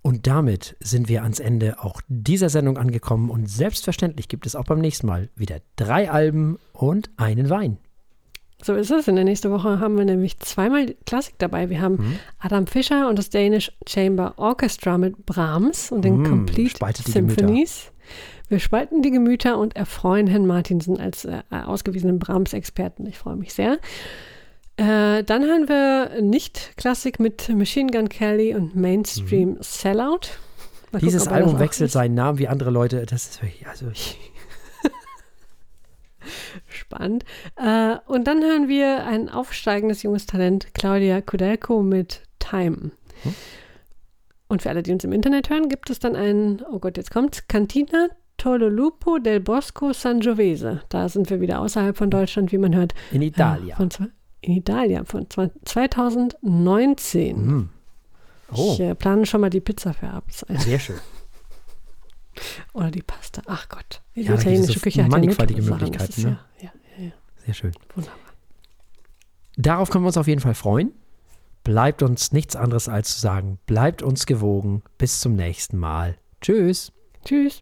Und damit sind wir ans Ende auch dieser Sendung angekommen. Und selbstverständlich gibt es auch beim nächsten Mal wieder drei Alben und einen Wein. So ist es. In der nächsten Woche haben wir nämlich zweimal Klassik dabei. Wir haben Mhm. Adam Fischer und das Danish Chamber Orchestra mit Brahms und den Mm, Complete. Symphonies. Wir spalten die Gemüter und erfreuen Herrn Martinsen als äh, ausgewiesenen Brahms-Experten. Ich freue mich sehr. Äh, dann hören wir nicht Klassik mit Machine Gun Kelly und Mainstream Sellout. Mal gucken, Dieses das Album wechselt seinen Namen wie andere Leute. Das ist wirklich, also <laughs> Spannend. Äh, und dann hören wir ein aufsteigendes junges Talent, Claudia Kudelko mit Time. Hm. Und für alle, die uns im Internet hören, gibt es dann ein, oh Gott, jetzt kommt's, Cantina Tololupo del Bosco Sangiovese. Da sind wir wieder außerhalb von Deutschland, wie man hört. in. Äh, von, zwe- in Italien von zwe- 2019. Mm. Oh, Ich äh, plane schon mal die Pizza für abends ein. sehr schön. <laughs> Oder die Pasta. Ach Gott. Die Ja, italienische Küche hat mannigfaltige Sachen. Möglichkeiten, ne? Ja, ja, Sehr schön. wunderbar. Darauf können wir uns auf jeden Fall freuen. Bleibt uns nichts anderes als zu sagen, bleibt uns gewogen. Bis zum nächsten Mal. Tschüss. Tschüss.